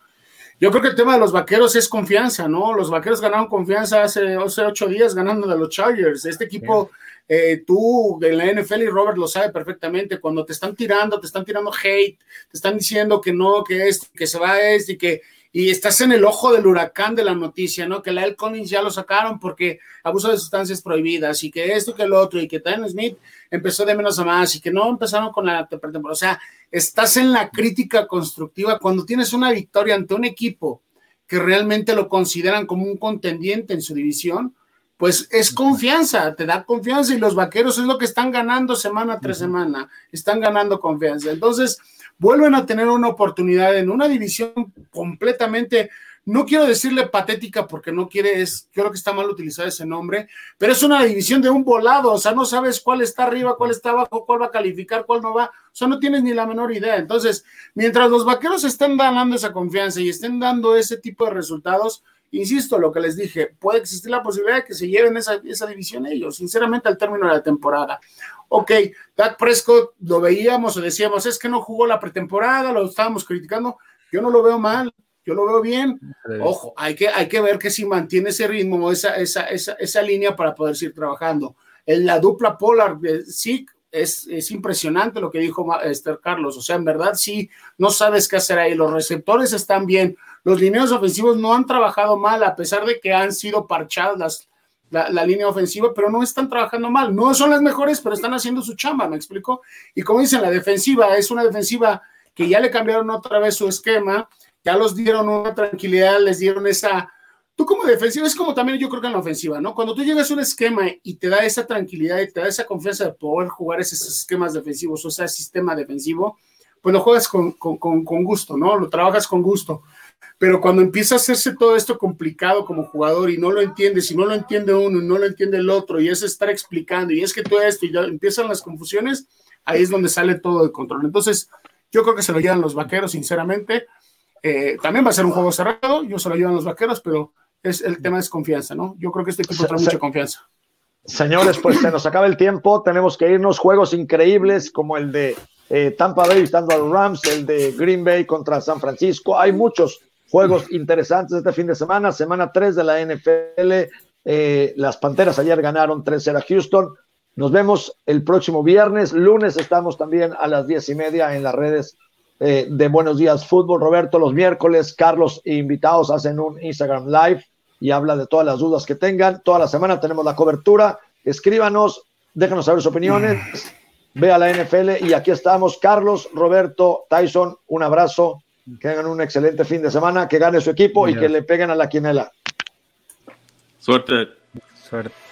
Yo creo que el tema de los vaqueros es confianza, ¿no? Los vaqueros ganaron confianza hace, hace ocho días ganando de los Chargers. Este equipo, eh, tú en la NFL y Robert lo sabe perfectamente, cuando te están tirando, te están tirando hate, te están diciendo que no, que este, que se va este y que y estás en el ojo del huracán de la noticia, ¿no? Que la El Collins ya lo sacaron porque abuso de sustancias prohibidas y que esto que el otro y que Tyron Smith empezó de menos a más y que no empezaron con la pretemporada. O sea, estás en la crítica constructiva cuando tienes una victoria ante un equipo que realmente lo consideran como un contendiente en su división, pues es confianza, te da confianza y los vaqueros es lo que están ganando semana tras semana, están ganando confianza. Entonces, vuelven a tener una oportunidad en una división completamente, no quiero decirle patética porque no quiere, es, creo que está mal utilizar ese nombre, pero es una división de un volado, o sea, no sabes cuál está arriba, cuál está abajo, cuál va a calificar, cuál no va, o sea, no tienes ni la menor idea. Entonces, mientras los vaqueros estén dando esa confianza y estén dando ese tipo de resultados, insisto, lo que les dije, puede existir la posibilidad de que se lleven esa, esa división ellos, sinceramente, al término de la temporada. Ok, Dak Prescott lo veíamos o decíamos, es que no jugó la pretemporada, lo estábamos criticando, yo no lo veo mal, yo lo veo bien. Ojo, hay que, hay que ver que si mantiene ese ritmo, esa, esa, esa, esa línea para poder seguir trabajando. En la dupla polar, eh, sí, es, es, impresionante lo que dijo Esther Carlos. O sea, en verdad sí, no sabes qué hacer ahí. Los receptores están bien. Los lineos ofensivos no han trabajado mal, a pesar de que han sido parchadas las, la, la, línea ofensiva, pero no están trabajando mal. No son las mejores, pero están haciendo su chamba, ¿me explico? Y como dicen, la defensiva es una defensiva que ya le cambiaron otra vez su esquema, ya los dieron una tranquilidad, les dieron esa... Tú como defensiva, es como también yo creo que en la ofensiva, ¿no? Cuando tú llegas a un esquema y te da esa tranquilidad y te da esa confianza de poder jugar esos esquemas defensivos o ese sistema defensivo, pues lo juegas con, con, con gusto, ¿no? Lo trabajas con gusto. Pero cuando empieza a hacerse todo esto complicado como jugador y no lo entiendes, y no lo entiende uno y no lo entiende el otro, y es estar explicando, y es que todo esto, y ya empiezan las confusiones, ahí es donde sale todo de control. Entonces, yo creo que se lo llevan los vaqueros, sinceramente. Eh, también va a ser un juego cerrado, yo se lo llevan los vaqueros, pero es, el tema es confianza, ¿no? Yo creo que este equipo trae mucha confianza. Señores, pues se nos acaba el tiempo, tenemos que irnos. Juegos increíbles como el de eh, Tampa Bay estando a los Rams, el de Green Bay contra San Francisco. Hay muchos juegos interesantes este fin de semana, semana 3 de la NFL. Eh, las Panteras ayer ganaron 3-0 a Houston. Nos vemos el próximo viernes. Lunes estamos también a las diez y media en las redes eh, de Buenos Días Fútbol. Roberto, los miércoles, Carlos e invitados hacen un Instagram Live y habla de todas las dudas que tengan. Toda la semana tenemos la cobertura. Escríbanos, déjanos saber sus opiniones. Ve a la NFL y aquí estamos. Carlos, Roberto, Tyson, un abrazo. Que tengan un excelente fin de semana, que gane su equipo y que le peguen a la quinela. Suerte. Suerte.